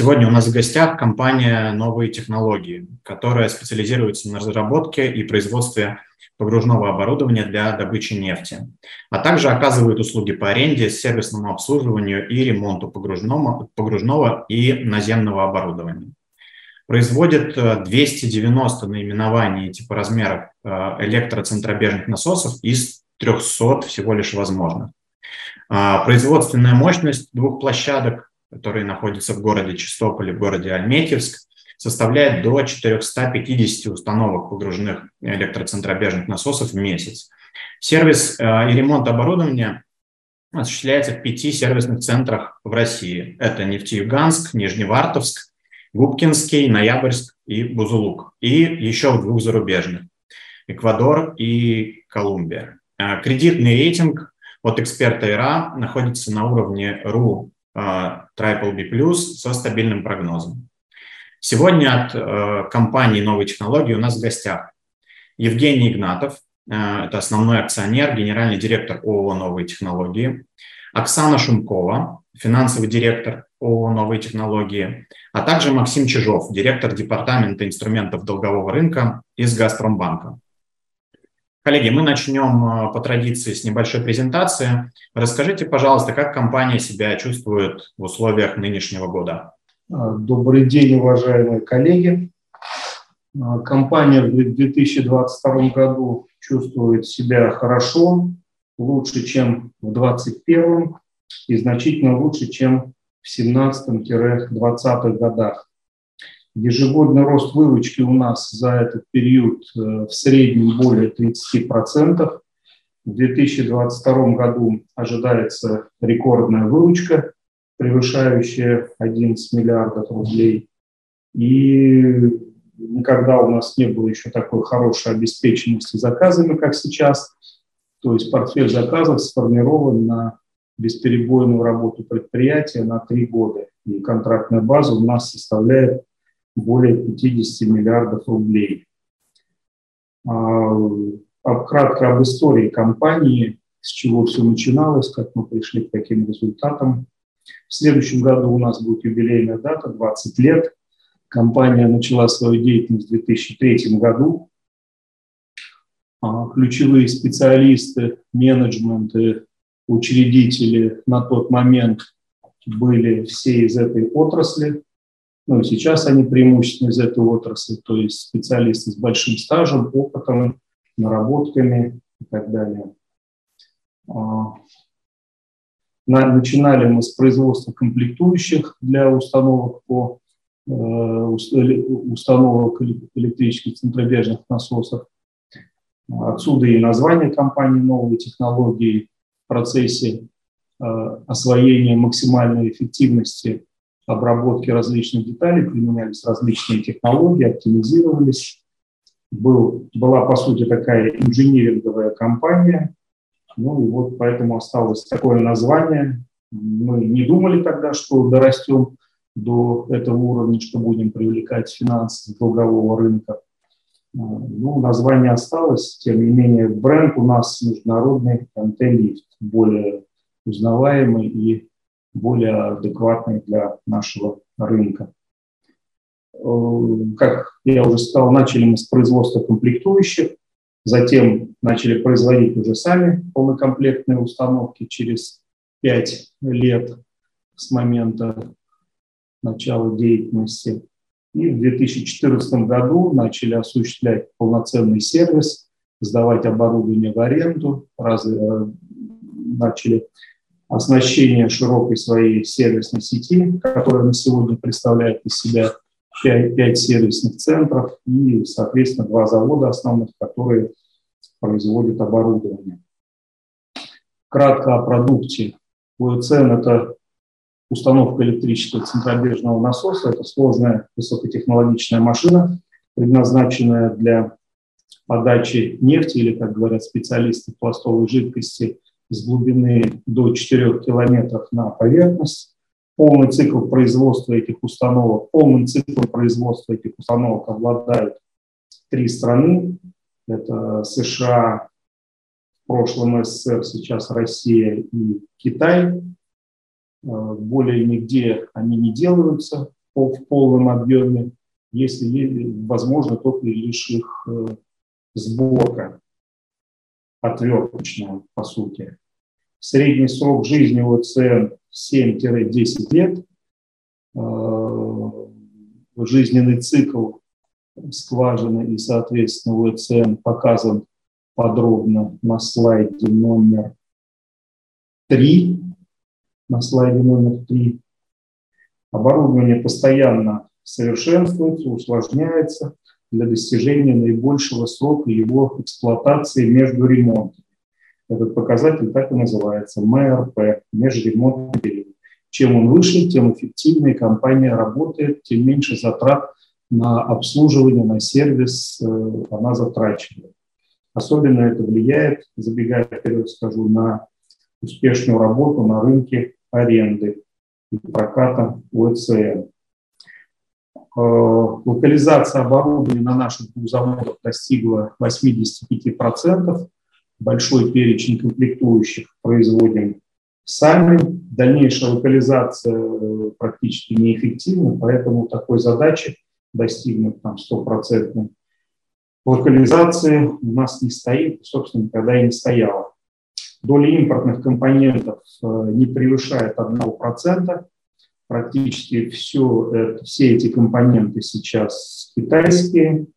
Сегодня у нас в гостях компания «Новые технологии», которая специализируется на разработке и производстве погружного оборудования для добычи нефти, а также оказывает услуги по аренде, сервисному обслуживанию и ремонту погружного, и наземного оборудования. Производит 290 наименований типа размеров э, электроцентробежных насосов из 300 всего лишь возможных. А, производственная мощность двух площадок который находится в городе Чистополе, в городе Альметьевск, составляет до 450 установок погруженных электроцентробежных насосов в месяц. Сервис э, и ремонт оборудования осуществляется в пяти сервисных центрах в России. Это Нефтеюганск, Нижневартовск, Губкинский, Ноябрьск и Бузулук. И еще в двух зарубежных – Эквадор и Колумбия. Э, кредитный рейтинг от эксперта ИРА находится на уровне РУ Triple B+, со стабильным прогнозом. Сегодня от э, компании «Новые технологии» у нас в гостях Евгений Игнатов, э, это основной акционер, генеральный директор ООО «Новые технологии», Оксана Шумкова, финансовый директор ООО «Новые технологии», а также Максим Чижов, директор департамента инструментов долгового рынка из «Газпромбанка». Коллеги, мы начнем э, по традиции с небольшой презентации. Расскажите, пожалуйста, как компания себя чувствует в условиях нынешнего года? А, добрый день, уважаемые коллеги. А, компания в 2022 году чувствует себя хорошо, лучше, чем в 2021 и значительно лучше, чем в 17-20 годах. Ежегодный рост выручки у нас за этот период э, в среднем более 30%. В 2022 году ожидается рекордная выручка, превышающая 11 миллиардов рублей. И никогда у нас не было еще такой хорошей обеспеченности заказами, как сейчас. То есть портфель заказов сформирован на бесперебойную работу предприятия на три года. И контрактная база у нас составляет более 50 миллиардов рублей. А, кратко об истории компании, с чего все начиналось, как мы пришли к таким результатам. В следующем году у нас будет юбилейная дата, 20 лет. Компания начала свою деятельность в 2003 году. А, ключевые специалисты, менеджменты, учредители на тот момент были все из этой отрасли. Ну, сейчас они преимущественно из этой отрасли, то есть специалисты с большим стажем, опытом, наработками и так далее. А, начинали мы с производства комплектующих для установок по э, установок электрических центробежных насосов. Отсюда и название компании «Новые технологии» в процессе э, освоения максимальной эффективности обработки различных деталей, применялись различные технологии, оптимизировались. Был, была, по сути, такая инжиниринговая компания, ну и вот поэтому осталось такое название. Мы не думали тогда, что дорастем до этого уровня, что будем привлекать финансы с долгового рынка. Ну, название осталось, тем не менее, бренд у нас международный МТ-лифт, более узнаваемый и более адекватный для нашего рынка. Э, как я уже сказал, начали мы с производства комплектующих, затем начали производить уже сами полнокомплектные установки через 5 лет с момента начала деятельности. И в 2014 году начали осуществлять полноценный сервис, сдавать оборудование в аренду, раз, э, начали оснащение широкой своей сервисной сети, которая на сегодня представляет из себя 5, 5 сервисных центров и, соответственно, два завода основных, которые производят оборудование. Кратко о продукте. УЭЦН – это установка электрического центробежного насоса. Это сложная высокотехнологичная машина, предназначенная для подачи нефти или, как говорят специалисты, пластовой жидкости – с глубины до 4 километров на поверхность. Полный цикл производства этих установок, полным циклом производства этих установок обладают три страны. Это США, в прошлом СССР, сейчас Россия и Китай. Более нигде они не делаются. в полном объеме, если возможно только лишь их э, сборка отверточная, по сути. Средний срок жизни ОЦН 7-10 лет. Э, жизненный цикл скважины и, соответственно, ОЦН показан подробно на слайде номер 3. На слайде номер 3. Оборудование постоянно совершенствуется, усложняется для достижения наибольшего срока его эксплуатации между ремонтами. Этот показатель так и называется – МРП – межремонтный период. Чем он выше, тем эффективнее компания работает, тем меньше затрат на обслуживание, на сервис э, она затрачивает. Особенно это влияет, забегая вперед скажу, на успешную работу на рынке аренды и проката ОЦН. Э, локализация оборудования на наших заводах достигла 85%. Большой перечень комплектующих производим сами. Дальнейшая локализация э, практически неэффективна, поэтому такой задачи достигнуть там стопроцентной локализации у нас не стоит, собственно, никогда и не стояла. Доля импортных компонентов э, не превышает 1%. Практически все все эти компоненты сейчас китайские.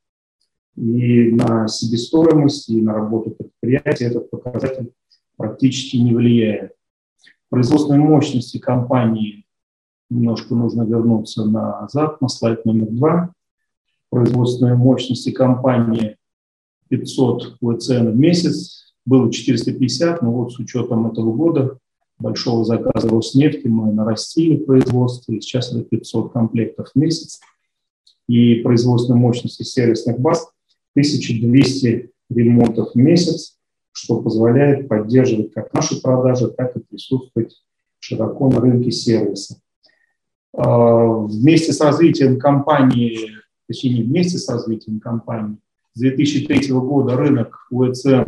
И на себестоимость, и на работу предприятия этот показатель практически не влияет. Производственные мощности компании, немножко нужно вернуться назад, на слайд номер два. Производственные мощности компании 500 ВЦН в месяц, было 450, но вот с учетом этого года большого заказа Роснефти мы нарастили производство, и сейчас это 500 комплектов в месяц. И производственная мощность сервисных баз 1200 ремонтов в месяц, что позволяет поддерживать как наши продажи, так и присутствовать широко на рынке сервиса. А, вместе с развитием компании, точнее не вместе с развитием компании, с 2003 года рынок УЭЦН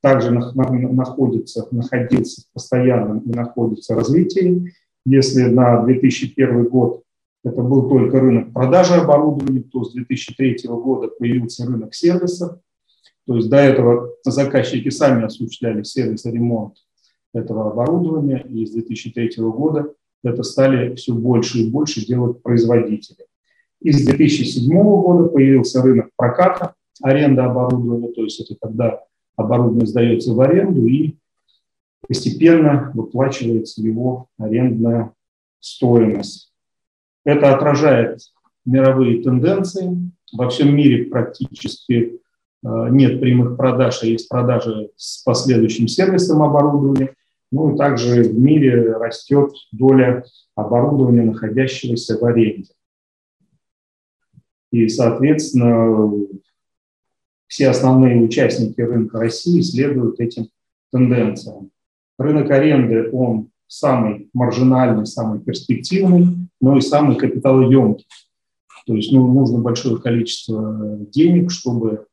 также находится, находился в постоянном и находится в развитии. Если на 2001 год это был только рынок продажи оборудования, то с 2003 года появился рынок сервиса. То есть до этого заказчики сами осуществляли сервис и ремонт этого оборудования, и с 2003 года это стали все больше и больше делать производители. И с 2007 года появился рынок проката, аренда оборудования, то есть это когда оборудование сдается в аренду и постепенно выплачивается его арендная стоимость. Это отражает мировые тенденции. Во всем мире практически э, нет прямых продаж, а есть продажи с последующим сервисом оборудования. Ну и также в мире растет доля оборудования, находящегося в аренде. И, соответственно, все основные участники рынка России следуют этим тенденциям. Рынок аренды, он самый маржинальный, самый перспективный, но и самый капиталоемкий. То есть ну, нужно большое количество денег, чтобы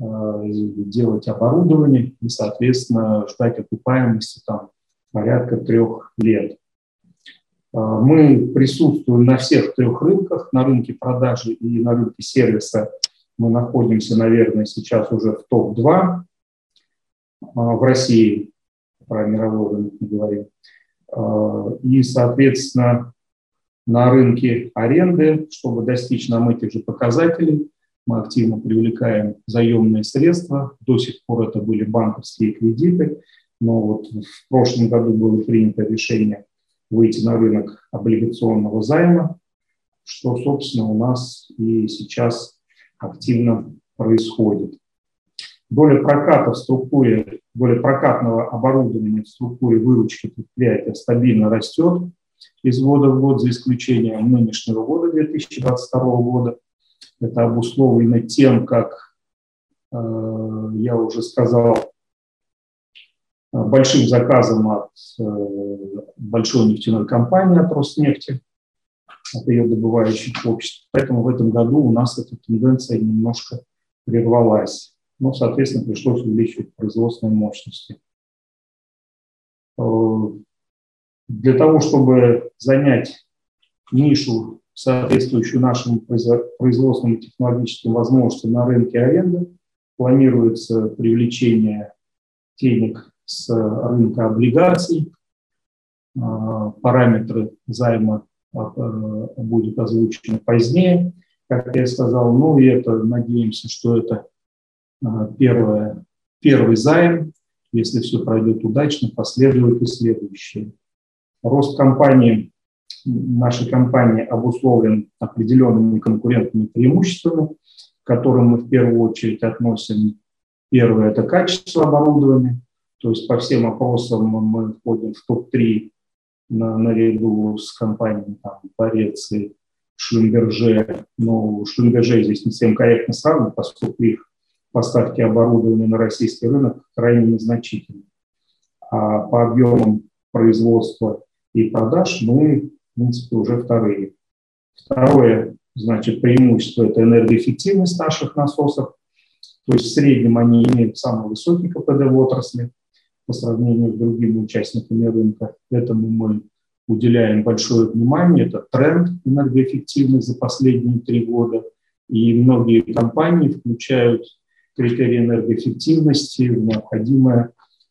э, делать оборудование и, соответственно, ждать окупаемости там порядка трех лет. Э, мы присутствуем на всех трех рынках, на рынке продажи и на рынке сервиса мы находимся, наверное, сейчас уже в топ-2 а, в России, про мировой рынок не говорим. А, и, соответственно, на рынке аренды, чтобы достичь нам этих же показателей, мы активно привлекаем заемные средства. До сих пор это были банковские кредиты, но вот в прошлом году было принято решение выйти на рынок облигационного займа, что, собственно, у нас и сейчас активно происходит. Доля проката в структуре, доля прокатного оборудования в структуре выручки предприятия стабильно растет из года в год, за исключением нынешнего года, 2022 года. Это обусловлено тем, как э, я уже сказал, большим заказом от э, большой нефтяной компании, от Роснефти, от ее добывающих обществ. Поэтому в этом году у нас эта тенденция немножко прервалась. Ну, соответственно, пришлось увеличивать производственные мощности. Э, для того, чтобы занять нишу соответствующую нашим производственным технологическим возможностям на рынке аренды. Планируется привлечение денег с рынка облигаций. А, параметры займа а, будут озвучены позднее, как я сказал. Ну и это, надеемся, что это первое, первый займ. Если все пройдет удачно, последуют и следующие. Рост компании нашей компании обусловлен определенными конкурентными преимуществами, к которым мы в первую очередь относим. Первое – это качество оборудования, то есть по всем опросам мы входим в топ-3 на, наряду с компаниями там, Борец и Шлюмберже. Но Шлюмберже здесь не всем корректно сравнивать, поскольку их поставки оборудования на российский рынок крайне незначительны. А по объемам производства и продаж мы принципе, уже вторые. Второе, значит, преимущество – это энергоэффективность наших насосов. То есть в среднем они имеют самый высокий КПД в отрасли по сравнению с другими участниками рынка. Этому мы уделяем большое внимание. Это тренд энергоэффективность за последние три года. И многие компании включают критерии энергоэффективности в необходимое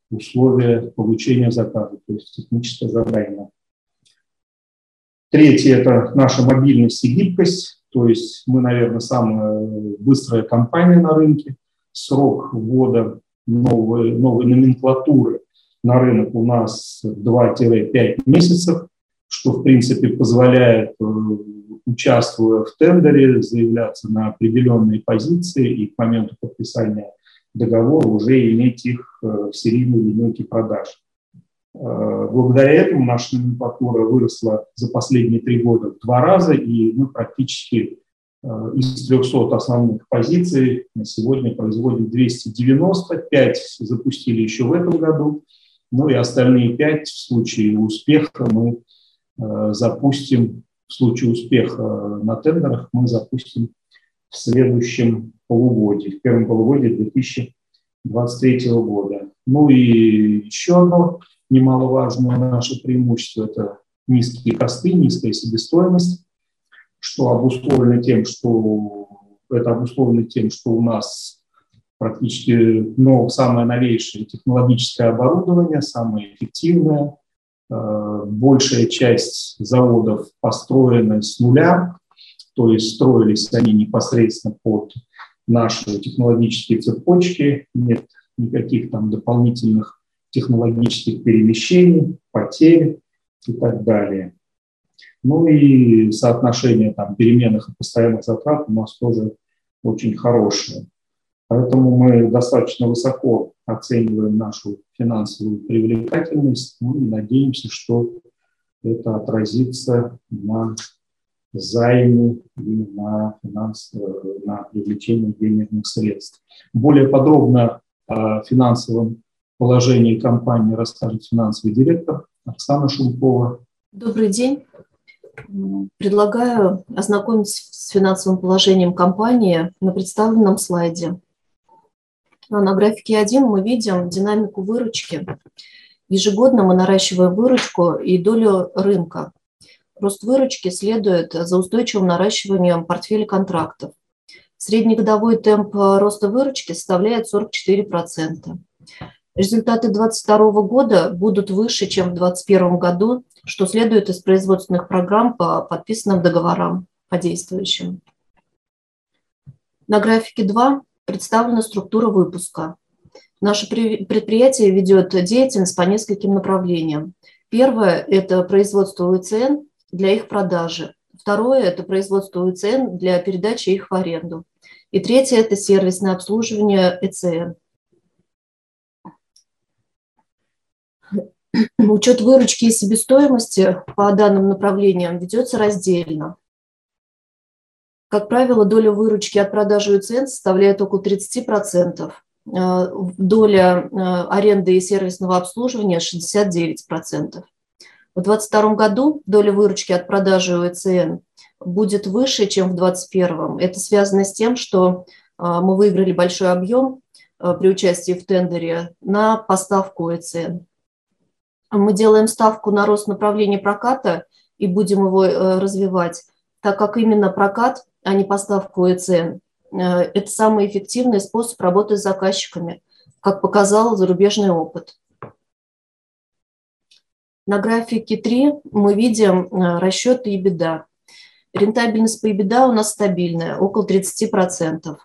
условие получения заказа, то есть техническое задание. Третье – это наша мобильность и гибкость, то есть мы, наверное, самая быстрая компания на рынке. Срок ввода новой, новой номенклатуры на рынок у нас 2-5 месяцев, что, в принципе, позволяет, э, участвуя в тендере, заявляться на определенные позиции и к моменту подписания договора уже иметь их э, в серийной линейке продаж. Э, благодаря этому наша номенклатура выросла за последние три года в два раза, и мы практически э, из 300 основных позиций на сегодня производим 295, запустили еще в этом году, ну и остальные пять в случае успеха мы запустим, в случае успеха на тендерах мы запустим в следующем полугодии, в первом полугодии 2023 года. Ну и еще одно немаловажное наше преимущество – это низкие косты, низкая себестоимость, что обусловлено тем, что это обусловлено тем, что у нас практически ну, самое новейшее технологическое оборудование, самое эффективное. Э, большая часть заводов построена с нуля, то есть строились они непосредственно под наши технологические цепочки, нет никаких там дополнительных технологических перемещений, потерь и так далее. Ну и соотношение там, переменных и постоянных затрат у нас тоже очень хорошее. Поэтому мы достаточно высоко оцениваем нашу финансовую привлекательность ну и надеемся, что это отразится на займе и на, финанс, на привлечении денежных средств. Более подробно о финансовом положении компании расскажет финансовый директор Оксана Шумкова. Добрый день. Предлагаю ознакомиться с финансовым положением компании на представленном слайде. На графике 1 мы видим динамику выручки. Ежегодно мы наращиваем выручку и долю рынка. Рост выручки следует за устойчивым наращиванием портфеля контрактов. Среднегодовой темп роста выручки составляет 44%. Результаты 2022 года будут выше, чем в 2021 году, что следует из производственных программ по подписанным договорам по действующим. На графике 2 представлена структура выпуска. Наше предприятие ведет деятельность по нескольким направлениям. Первое – это производство УЦН для их продажи. Второе – это производство УЦН для передачи их в аренду. И третье – это сервисное обслуживание ЭЦН – Учет выручки и себестоимости по данным направлениям ведется раздельно. Как правило, доля выручки от продажи УЦН составляет около 30%, э, доля э, аренды и сервисного обслуживания 69%. В 2022 году доля выручки от продажи УЦН будет выше, чем в 2021. Это связано с тем, что э, мы выиграли большой объем при участии в тендере на поставку ЭЦН мы делаем ставку на рост направления проката и будем его развивать. так как именно прокат, а не поставка УЭЦН, это самый эффективный способ работы с заказчиками, как показал зарубежный опыт. На графике 3 мы видим расчеты и беда. Рентабельность по EBITDA у нас стабильная, около 30%.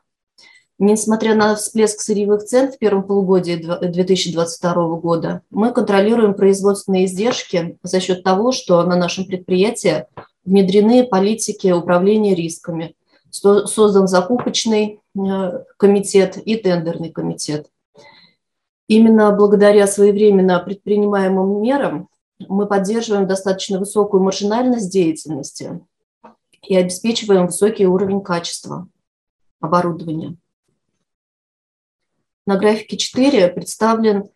Несмотря на всплеск сырьевых цен в первом полугодии 2022 года, мы контролируем производственные издержки за счет того, что на нашем предприятии внедрены политики управления рисками, создан закупочный э, комитет и тендерный комитет. Именно благодаря своевременно предпринимаемым мерам мы поддерживаем достаточно высокую маржинальность деятельности, и обеспечиваем высокий уровень качества оборудования. На графике 4 представлен,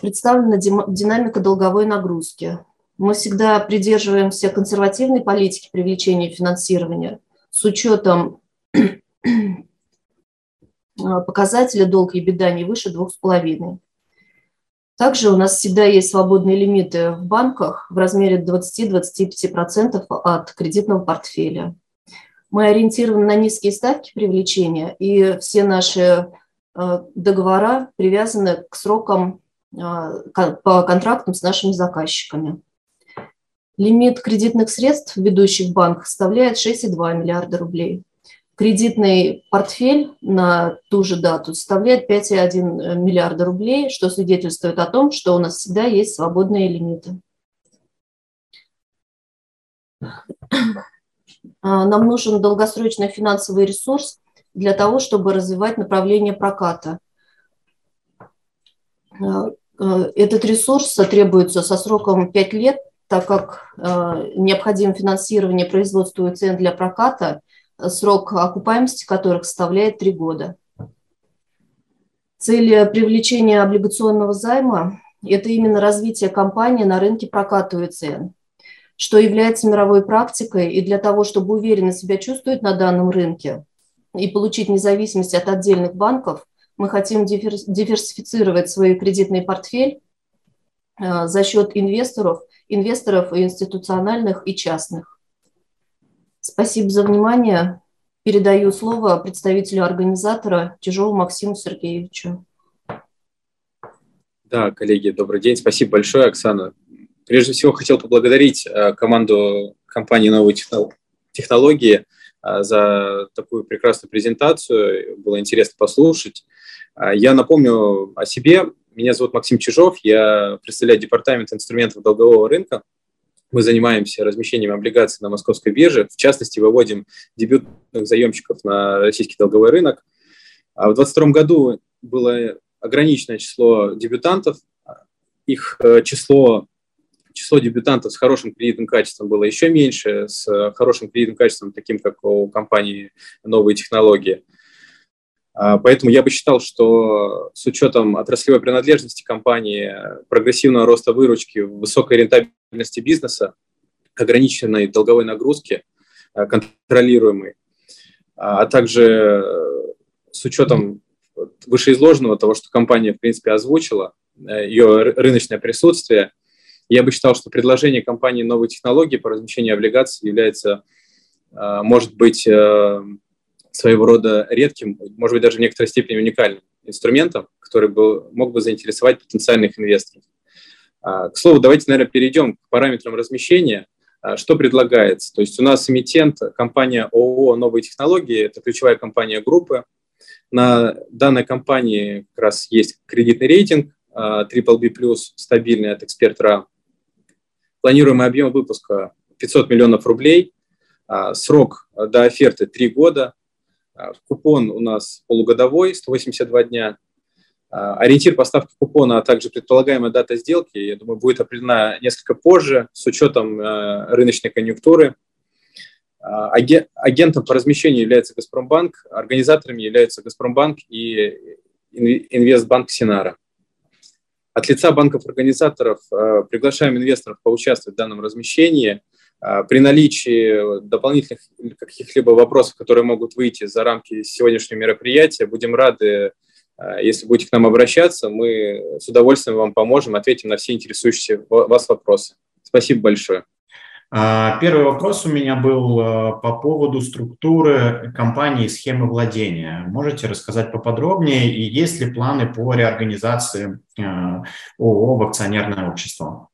представлена динамика долговой нагрузки. Мы всегда придерживаемся консервативной политики привлечения финансирования с учетом показателя долга и беда не выше 2,5. Также у нас всегда есть свободные лимиты в банках в размере 20-25% от кредитного портфеля. Мы ориентированы на низкие ставки привлечения, и все наши э, договора привязаны к срокам э, по контрактам с нашими заказчиками. Лимит кредитных средств в ведущих банках составляет 6,2 миллиарда рублей кредитный портфель на ту же дату составляет 5,1 миллиарда рублей, что свидетельствует о том, что у нас всегда есть свободные лимиты. А, нам нужен долгосрочный финансовый ресурс для того, чтобы развивать направление проката. А, а, этот ресурс требуется со сроком 5 лет, так как необходимо финансирование производства цен для проката срок окупаемости которых составляет 3 года. Цель привлечения облигационного займа – это именно развитие компании на рынке проката УЭЦН, что является мировой практикой, и для того, чтобы уверенно себя чувствовать на данном рынке и получить независимость от отдельных банков, мы хотим диверсифицировать свой кредитный портфель э, за счет инвесторов, инвесторов институциональных и частных. Спасибо за внимание. Передаю слово представителю организатора Тяжелу Максиму Сергеевичу. Да, коллеги, добрый день. Спасибо большое, Оксана. Прежде всего, хотел поблагодарить э, команду компании «Новые технологии» э, за такую прекрасную презентацию. Было интересно послушать. Э, я напомню о себе. Меня зовут Максим Чижов. Я представляю департамент инструментов долгового рынка мы занимаемся размещением облигаций на московской бирже. В частности, выводим дебютных заемщиков на российский долговой рынок. А в 2022 году было ограниченное число дебютантов. Их э, число, число дебютантов с хорошим кредитным качеством было еще меньше, с хорошим кредитным качеством, таким как у компании «Новые технологии». А, поэтому я бы считал, что с учетом отраслевой принадлежности компании, прогрессивного роста выручки, высокой рентабельности бизнеса, ограниченной долговой нагрузки, а, контролируемой, а, а также э, с учетом вышеизложенного, того, что компания, в принципе, озвучила, э, ее рыночное присутствие, я бы считал, что предложение компании новой технологии по размещению облигаций является, может быть, э, своего рода редким, может быть, даже в некоторой степени уникальным инструментом, который был, мог бы заинтересовать потенциальных инвесторов. А, к слову, давайте, наверное, перейдем к параметрам размещения. А, что предлагается? То есть у нас эмитент, компания ООО «Новые технологии», это ключевая компания группы. На данной компании как раз есть кредитный рейтинг BBB+, а, стабильный от эксперт РА. Планируемый объем выпуска 500 миллионов рублей, срок до оферты 3 года, купон у нас полугодовой, 182 дня. А, ориентир поставки купона, а также предполагаемая дата сделки, я думаю, будет определена несколько позже с учетом э, рыночной конъюнктуры. А, агентом по размещению является Газпромбанк, организаторами являются Газпромбанк и Инвестбанк Синара. От лица банков-организаторов э, приглашаем инвесторов поучаствовать в данном размещении – а, при наличии дополнительных каких-либо вопросов, которые могут выйти за рамки сегодняшнего мероприятия, будем рады, а, если будете к нам обращаться, мы с удовольствием вам поможем, ответим на все интересующие вас вопросы. Спасибо большое. А, первый вопрос у меня был а, по поводу структуры компании и схемы владения. Можете рассказать поподробнее, и есть ли планы по реорганизации а, ООО в акционерное общество?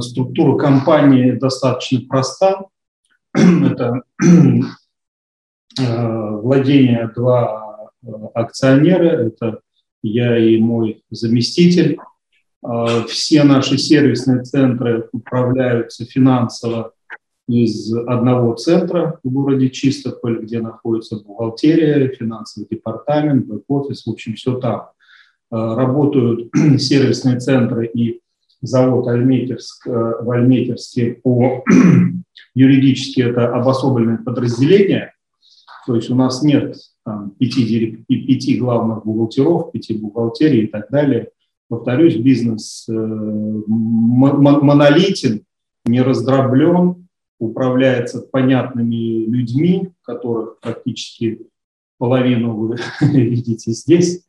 Структура компании достаточно проста. Это владение два акционера, это я и мой заместитель. Все наши сервисные центры управляются финансово из одного центра в городе Чистополь, где находится бухгалтерия, финансовый департамент, бэк-офис, в общем, все там. Работают сервисные центры и завод Альметьевск, э, в Альметьевске по юридически это обособленное подразделение, то есть у нас нет там, пяти, пяти главных бухгалтеров, пяти бухгалтерий и так далее. Повторюсь, бизнес э, монолитен, не раздроблен, управляется понятными людьми, которых практически половину вы видите здесь,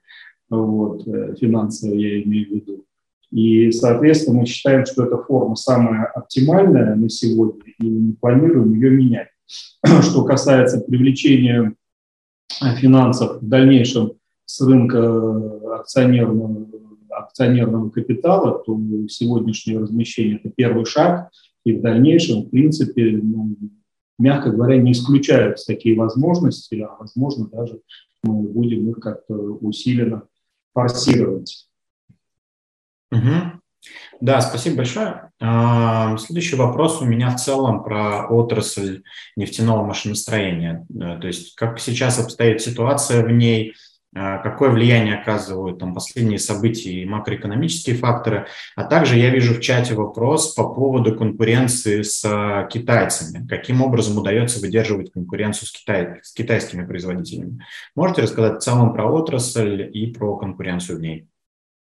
вот, э, финансово я имею в виду. И, соответственно, мы считаем, что эта форма самая оптимальная на сегодня, и не планируем ее менять. Что касается привлечения финансов в дальнейшем с рынка акционерного, акционерного капитала, то сегодняшнее размещение – это первый шаг, и в дальнейшем, в принципе, ну, мягко говоря, не исключаются такие возможности, а, возможно, даже мы будем их как-то усиленно форсировать. Угу. Да, спасибо большое. Следующий вопрос у меня в целом про отрасль нефтяного машиностроения. То есть как сейчас обстоит ситуация в ней, а, какое влияние оказывают там последние события и макроэкономические факторы. А также я вижу в чате вопрос по поводу конкуренции с а, китайцами. Каким образом удается выдерживать конкуренцию с, китай, с китайскими производителями? Можете рассказать в целом про отрасль и про конкуренцию в ней?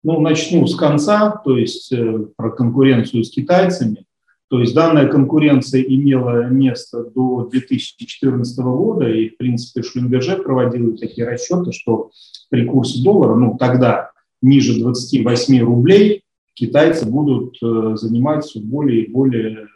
Ну, начну с конца, то есть э, про конкуренцию с китайцами. То есть данная конкуренция имела место до 2014 года, и, в принципе, Шлюмберже проводил такие расчеты, что при курсе доллара, ну, тогда ниже 28 рублей, китайцы будут э, занимать все более и более,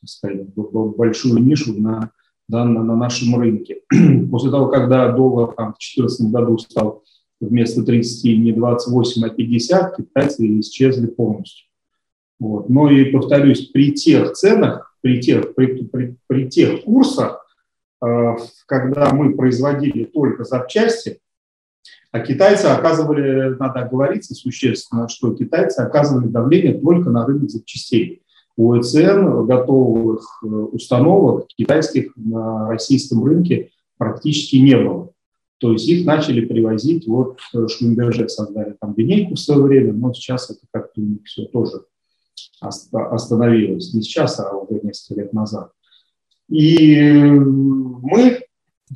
так сказать, большую нишу на, да, на, на нашем рынке. После того, когда доллар там, в 2014 году стал вместо 30 не 28, а 50, китайцы исчезли полностью. Вот. Но и повторюсь, при тех ценах, при тех, при, при, при тех курсах, э, когда мы производили только запчасти, а китайцы оказывали, надо оговориться существенно, что китайцы оказывали давление только на рынок запчастей. У ЭЦН готовых э, установок китайских на российском рынке практически не было. То есть их начали привозить, вот э, Шлюмберже создали там линейку в свое время, но сейчас это как-то все тоже остановилось. Не сейчас, а уже несколько лет назад. И мы,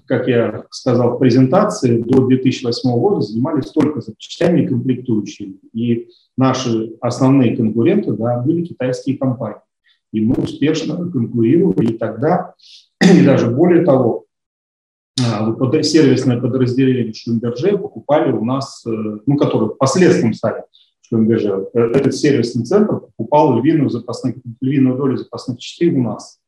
как я сказал в презентации, до 2008 года занимались только запчастями и комплектующими. И наши основные конкуренты да, были китайские компании. И мы успешно конкурировали и тогда, и даже более того, сервисное подразделение Шлюмберже покупали у нас, э, ну, которые последствием стали Шлюмберже. Э, этот сервисный центр покупал львиную, запасных, львиную долю запасных частей у нас.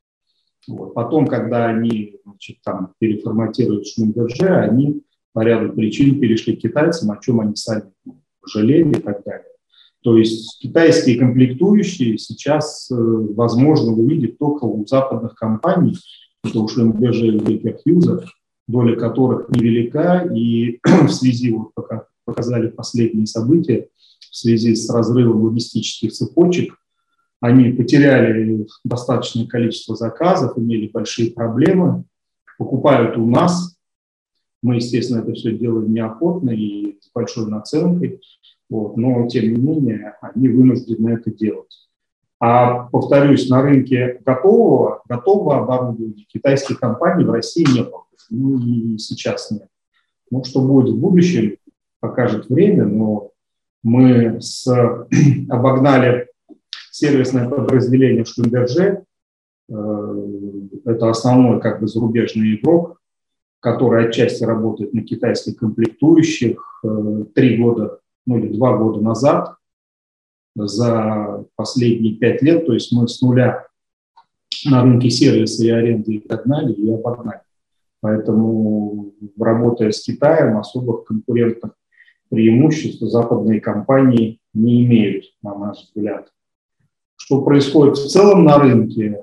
Вот. Потом, когда они значит, там, переформатируют Шлюмберже, они по ряду причин перешли к китайцам, о чем они сами жалели и так далее. То есть китайские комплектующие сейчас э, возможно увидеть только у западных компаний, это у Шлюмберже и Baker доля которых невелика, и в связи, вот пока показали последние события, в связи с разрывом логистических цепочек, они потеряли достаточное количество заказов, имели большие проблемы, покупают у нас. Мы, естественно, это все делаем неохотно и с большой наценкой, вот, но, тем не менее, они вынуждены это делать. А, повторюсь, на рынке готового, готового оборудования китайских компаний в России не было. Ну и сейчас нет. Ну, что будет в будущем, покажет время, но мы с, обогнали сервисное подразделение Шлюмберже, э, это основной как бы зарубежный игрок, который отчасти работает на китайских комплектующих э, три года, ну или два года назад, за последние пять лет, то есть мы с нуля на рынке сервиса и аренды их догнали и обогнали. Поэтому, работая с Китаем, особых конкурентных преимуществ западные компании не имеют, на наш взгляд. Что происходит в целом на рынке?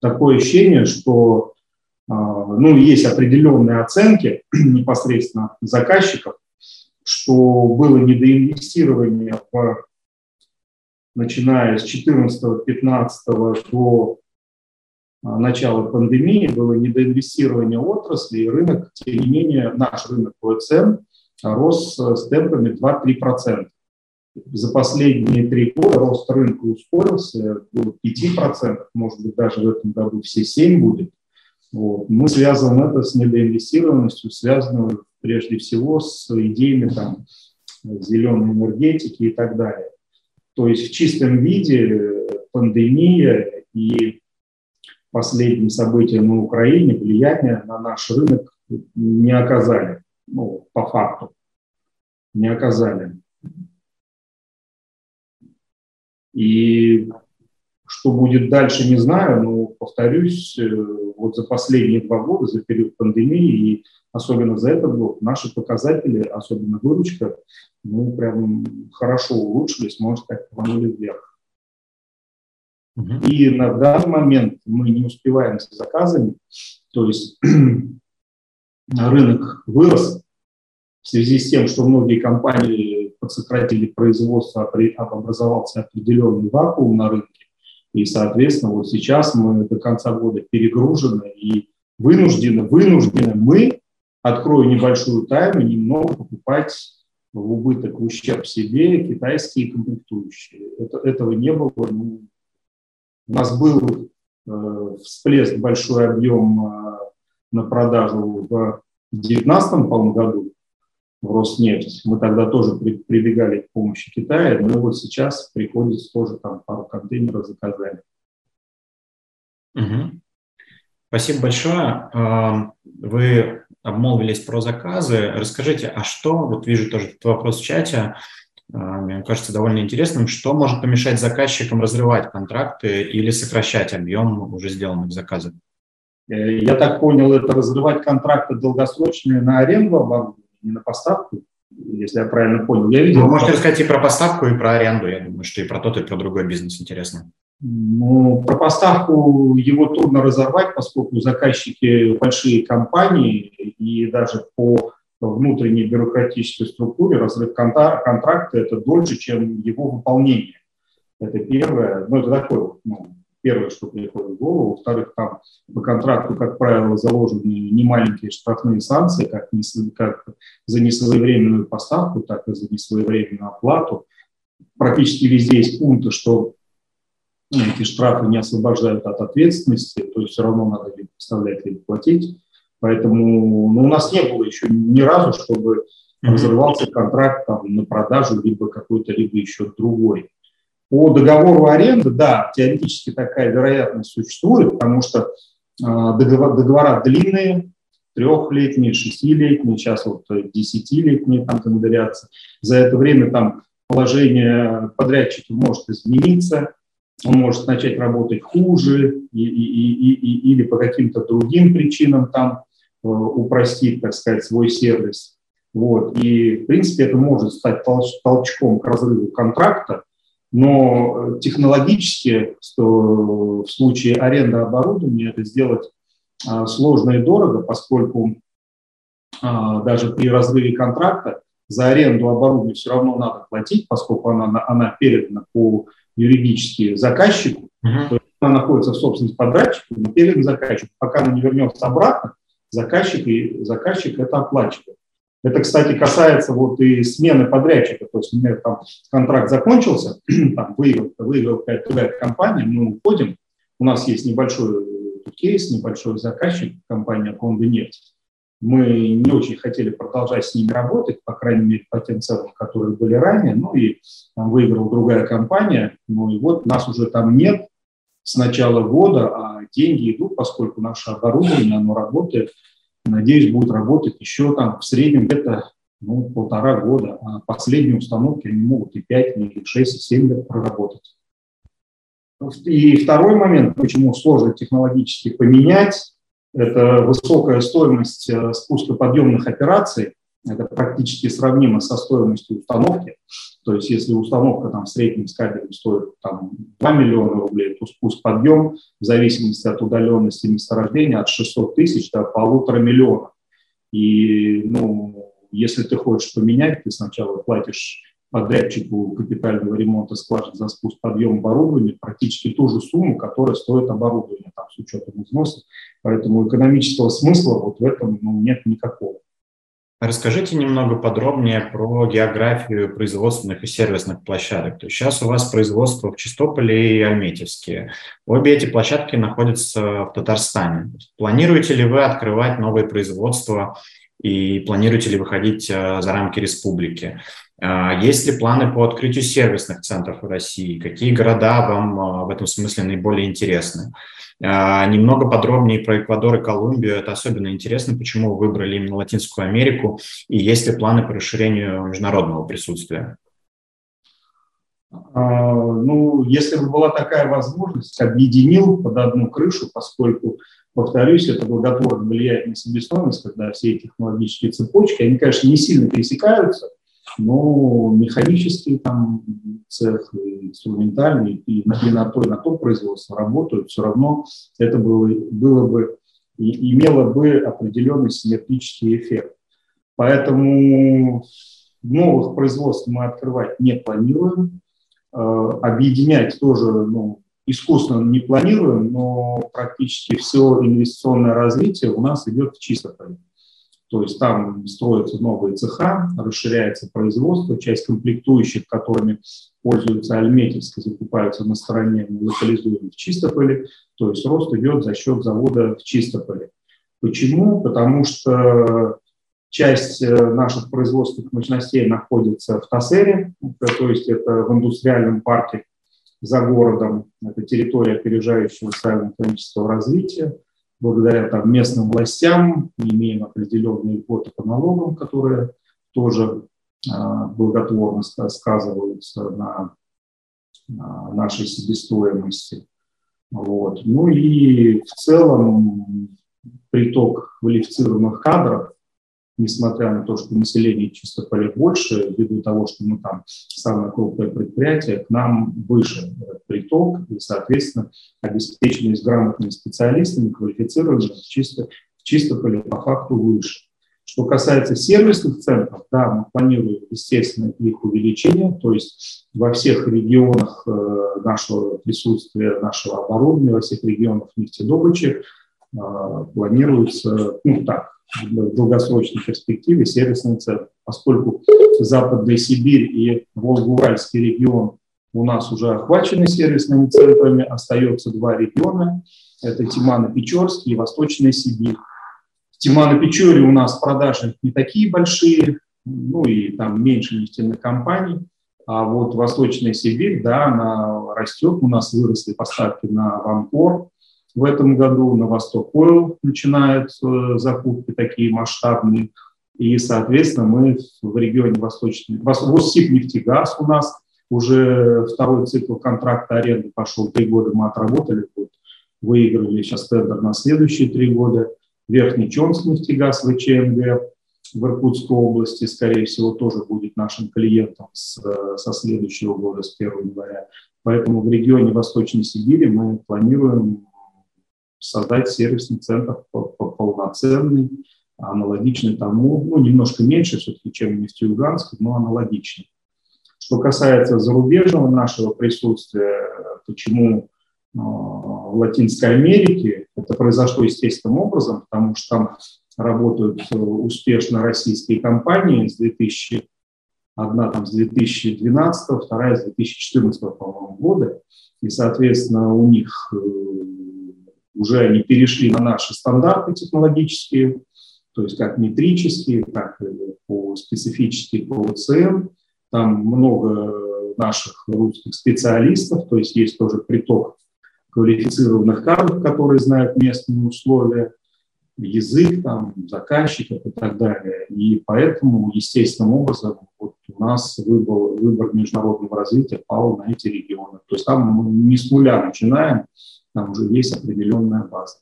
Такое ощущение, что а, ну, есть определенные оценки непосредственно заказчиков, что было недоинвестирование в, начиная с 14-15 до а, начала пандемии, было недоинвестирование отрасли, и рынок, тем не менее, наш рынок ОСМ рос с темпами 2-3%. За последние три года рост рынка ускорился до 5%, может быть, даже в этом году все 7 будет. Вот. Мы связываем это с недоинвестированностью, связанную прежде всего с идеями там, зеленой энергетики и так далее. То есть в чистом виде пандемия и последние события на Украине влияния на наш рынок не оказали, ну, по факту, не оказали. И что будет дальше, не знаю, но, повторюсь, э, вот за последние два года, за период пандемии, и особенно за этот год, наши показатели, особенно выручка, ну, прям хорошо улучшились, можно сказать, рванули вверх. И на данный момент мы не успеваем с заказами, то есть рынок вырос в связи с тем, что многие компании подсократили производство, образовался определенный вакуум на рынке, и, соответственно, вот сейчас мы до конца года перегружены и вынуждены, вынуждены мы, открою небольшую тайну, немного покупать в убыток, в ущерб себе китайские комплектующие. Это, этого не было. Ну, у нас был э, всплеск, большой объем э, на продажу в 2019 году, в Роснефть. Мы тогда тоже прибегали к помощи Китая, но вот сейчас приходится тоже там пару контейнеров заказать. Угу. Спасибо большое. Вы обмолвились про заказы. Расскажите, а что, вот вижу тоже этот вопрос в чате, а, мне кажется довольно интересным, что может помешать заказчикам разрывать контракты или сокращать объем уже сделанных заказов? Э, я так понял, это разрывать контракты долгосрочные на аренду не на поставку, если я правильно понял. Я видел, Вы можете рассказать и про поставку, и про аренду. Я думаю, что и про тот, и про другой бизнес интересно. Ну, про поставку его трудно разорвать, поскольку заказчики большие компании, и даже по внутренней бюрократической структуре разрыв контракта – это дольше, чем его выполнение. Это первое. Ну, это такое ну, первое, что приходит в голову. Во-вторых, там по контракту, как правило, заложены немаленькие штрафные санкции, как, не, как за несвоевременную поставку, так и за несвоевременную оплату. Практически везде есть пункты, что эти штрафы не освобождают от ответственности, то есть все равно надо либо поставлять, либо платить. Поэтому ну, у нас не было еще ни разу, чтобы разрывался контракт там, на продажу либо какой-то, либо еще другой. По договору аренды, да, теоретически такая вероятность существует, потому что а, договор, договора длинные, трехлетние, шестилетние, сейчас вот десятилетние там тендерятся. За это время там положение подрядчика может измениться, он может начать работать хуже и, и, и, и, или по каким-то другим причинам там э, упростить, так сказать, свой сервис. Вот. И, в принципе, это может стать толчком к разрыву контракта, но технологически в случае аренды оборудования это сделать а, сложно и дорого, поскольку а, даже при разрыве контракта за аренду оборудования все равно надо платить, поскольку она, она передана по юридически заказчику, uh-huh. то есть она находится в собственности подрядчика, но передана заказчику. Пока она не вернется обратно, заказчик, и заказчик это оплачивает. Это, кстати, касается вот и смены подрядчика. То есть, например, там контракт закончился, там выиграл, выиграл какая-то компания, мы уходим. У нас есть небольшой кейс, небольшой заказчик, компания Конда нефть. Мы не очень хотели продолжать с ними работать, по крайней мере, по тем ценам, которые были ранее. Ну и там выиграла другая компания. Ну и вот нас уже там нет с начала года, а деньги идут, поскольку наше оборудование, оно работает Надеюсь, будет работать еще там в среднем где-то ну, полтора года, а последние установки они могут и 5, и 6, и 7 лет проработать. И второй момент, почему сложно технологически поменять, это высокая стоимость э, спускоподъемных операций. Это практически сравнимо со стоимостью установки. То есть если установка там, в среднем с кабелем стоит там, 2 миллиона рублей, то спуск-подъем в зависимости от удаленности месторождения от 600 тысяч до полутора миллионов. И ну, если ты хочешь поменять, ты сначала платишь подрядчику капитального ремонта скважин за спуск подъем оборудования практически ту же сумму, которая стоит оборудование там, с учетом взноса. Поэтому экономического смысла вот в этом ну, нет никакого. Расскажите немного подробнее про географию производственных и сервисных площадок. То есть сейчас у вас производство в Чистополе и Альметьевске. Обе эти площадки находятся в Татарстане. Планируете ли вы открывать новые производства и планируете ли выходить э, за рамки республики? А, есть ли планы по открытию сервисных центров в России? Какие города вам а, в этом смысле наиболее интересны? А, немного подробнее про Эквадор и Колумбию. Это особенно интересно, почему вы выбрали именно Латинскую Америку, и есть ли планы по расширению международного присутствия? Ну, если бы была такая возможность, объединил под одну крышу, поскольку, повторюсь, это благотворно влияет на себестоимость, когда все технологические цепочки, они, конечно, не сильно пересекаются, но механический там цех, и и на, и на то, и на то производство работают, все равно это было, было бы, и, имело бы определенный синергический эффект. Поэтому новых производств мы открывать не планируем, э, объединять тоже ну, искусственно не планируем, но практически все инвестиционное развитие у нас идет в чистополе. То есть там строятся новые цеха, расширяется производство, часть комплектующих, которыми пользуются Альметьевск, закупаются на стороне, мы в Чистополе. То есть рост идет за счет завода в Чистополе. Почему? Потому что часть э, наших производственных мощностей находится в Тассере, то есть это в индустриальном парке за городом, это территория опережающего социально-экономического развития благодаря там, местным властям имеем определенные льготы по налогам, которые тоже э, благотворно сказываются на, на нашей себестоимости. Вот. Ну и в целом приток квалифицированных кадров несмотря на то, что население чисто поле больше, ввиду того, что мы там самое крупное предприятие, к нам выше приток и, соответственно, обеспеченность грамотными специалистами, квалифицированными чисто, чисто поле по факту выше. Что касается сервисных центров, да, мы планируем, естественно, их увеличение, то есть во всех регионах э, нашего присутствия, нашего оборудования, во всех регионах нефтедобычи э, планируется, ну так, в долгосрочной перспективе сервисный центр, поскольку Западная Сибирь и Волго-Уральский регион у нас уже охвачены сервисными центрами, остается два региона, это Тимано-Печорский и Восточная Сибирь. В Тимано-Печоре у нас продажи не такие большие, ну и там меньше нефтяных компаний, а вот Восточная Сибирь, да, она растет, у нас выросли поставки на Ванпор, в этом году на Восток Ойл начинают э, закупки такие масштабные. И, соответственно, мы в регионе Восточный, Воссиб нефтегаз у нас уже второй цикл контракта аренды пошел, три года мы отработали, вот, выиграли сейчас тендер на следующие три года. Верхний Чонск нефтегаз ВЧМГ в Иркутской области, скорее всего, тоже будет нашим клиентом с, со следующего года, с 1 января. Поэтому в регионе Восточной Сибири мы планируем создать сервисный центр полноценный, аналогичный тому, ну, немножко меньше все-таки, чем нефтеюганск, но аналогичный. Что касается зарубежного нашего присутствия, почему в а, Латинской Америке, это произошло естественным образом, потому что там работают э, успешно российские компании с 2000, одна там с 2012, вторая с 2014, по-моему, года, и, соответственно, у них э, уже они перешли на наши стандарты технологические, то есть как метрические, так и по специфические по ОЦМ. Там много наших русских специалистов, то есть есть тоже приток квалифицированных кадров, которые знают местные условия. язык там, заказчиков и так далее. И поэтому естественным образом вот у нас выбор, выбор международного развития пал на эти регионы. То есть там мы не с нуля начинаем, там уже есть определенная база.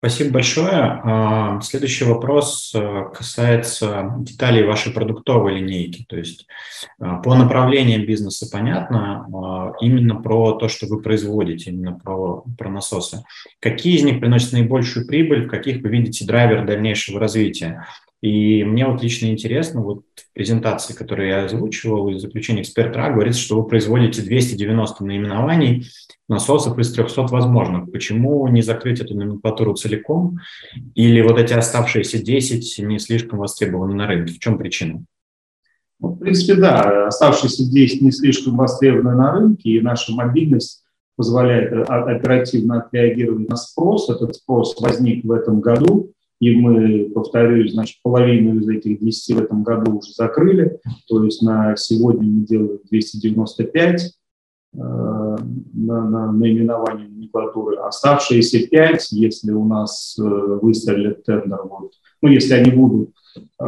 Спасибо большое. А, следующий вопрос э, касается деталей вашей продуктовой линейки. То есть а, по направлениям бизнеса понятно, а, именно про то, что вы производите, именно про, про насосы. Какие из них приносят наибольшую прибыль, в каких вы видите драйвер дальнейшего развития? И мне вот лично интересно, вот в презентации, которую я озвучивал, из заключения эксперта говорится, что вы производите 290 наименований насосов из 300 возможных. Почему не закрыть эту номенклатуру целиком? Или вот эти оставшиеся 10 не слишком востребованы на рынке? В чем причина? Ну, в принципе, да, оставшиеся 10 не слишком востребованы на рынке, и наша мобильность позволяет э, оперативно отреагировать на спрос. Этот спрос возник в этом году, и мы, повторюсь, значит, половину из этих 10 в этом году уже закрыли, то есть на сегодня мы делаем 295 э, на, на наименование номенклатуры. Оставшиеся 5, если у нас э, выстрелит тендер, вот, ну, если они будут э,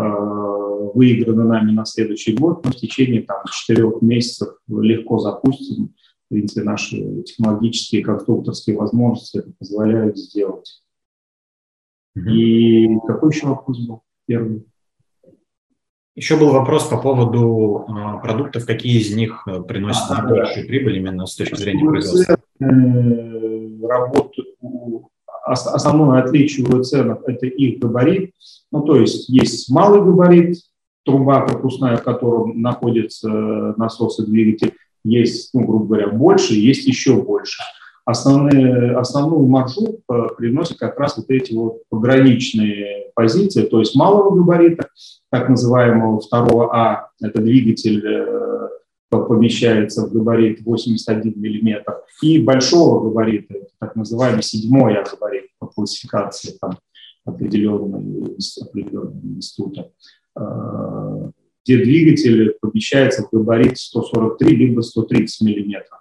выиграны нами на следующий год, мы в течение там, 4 месяцев легко запустим. В принципе, наши технологические конструкторские возможности позволяют сделать. И какой еще вопрос был первый? Еще был вопрос по поводу э, продуктов, какие из них э, приносят а, наибольшую да. прибыль именно с точки зрения производства. Э, работу, основное отличие в ценах – это их габарит. Ну, то есть есть малый габарит, труба пропускная, в котором находится насос и двигатель, есть, ну, грубо говоря, больше, есть еще больше – основные, основную маржу э, приносят как раз вот эти вот пограничные позиции, то есть малого габарита, так называемого второго А, это двигатель э, помещается в габарит 81 мм, и большого габарита, так называемый седьмой А габарит по классификации там, определенного, определенного института, э, где двигатель помещается в габарит 143 либо 130 миллиметров.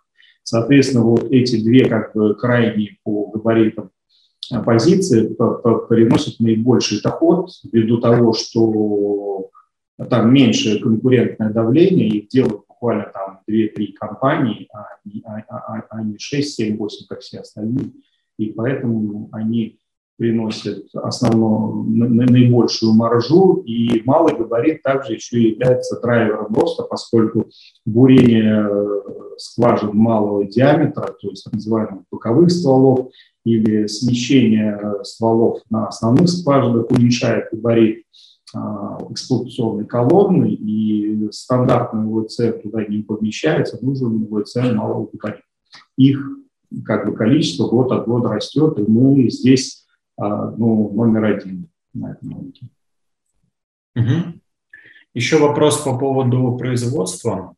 Соответственно, вот эти две как бы крайние по габаритам э, позиции приносят наибольший доход ввиду того, что там меньше конкурентное давление, их делают буквально там 2-3 компании, а а, а, а не 6, 7, 8, как все остальные. И поэтому они приносят основную, наибольшую маржу, и малый габарит также еще является драйвером роста, поскольку бурение э, скважин малого диаметра, то есть так называемых боковых стволов, или смещение э, стволов на основных скважинах уменьшает габарит а, эксплуатационной колонны, и стандартный ВЦ туда не помещается, нужен ВЦ малого габарита. Их как бы количество год от года растет, и мы здесь ну, номер один на этом рынке. Угу. Еще вопрос по поводу производства.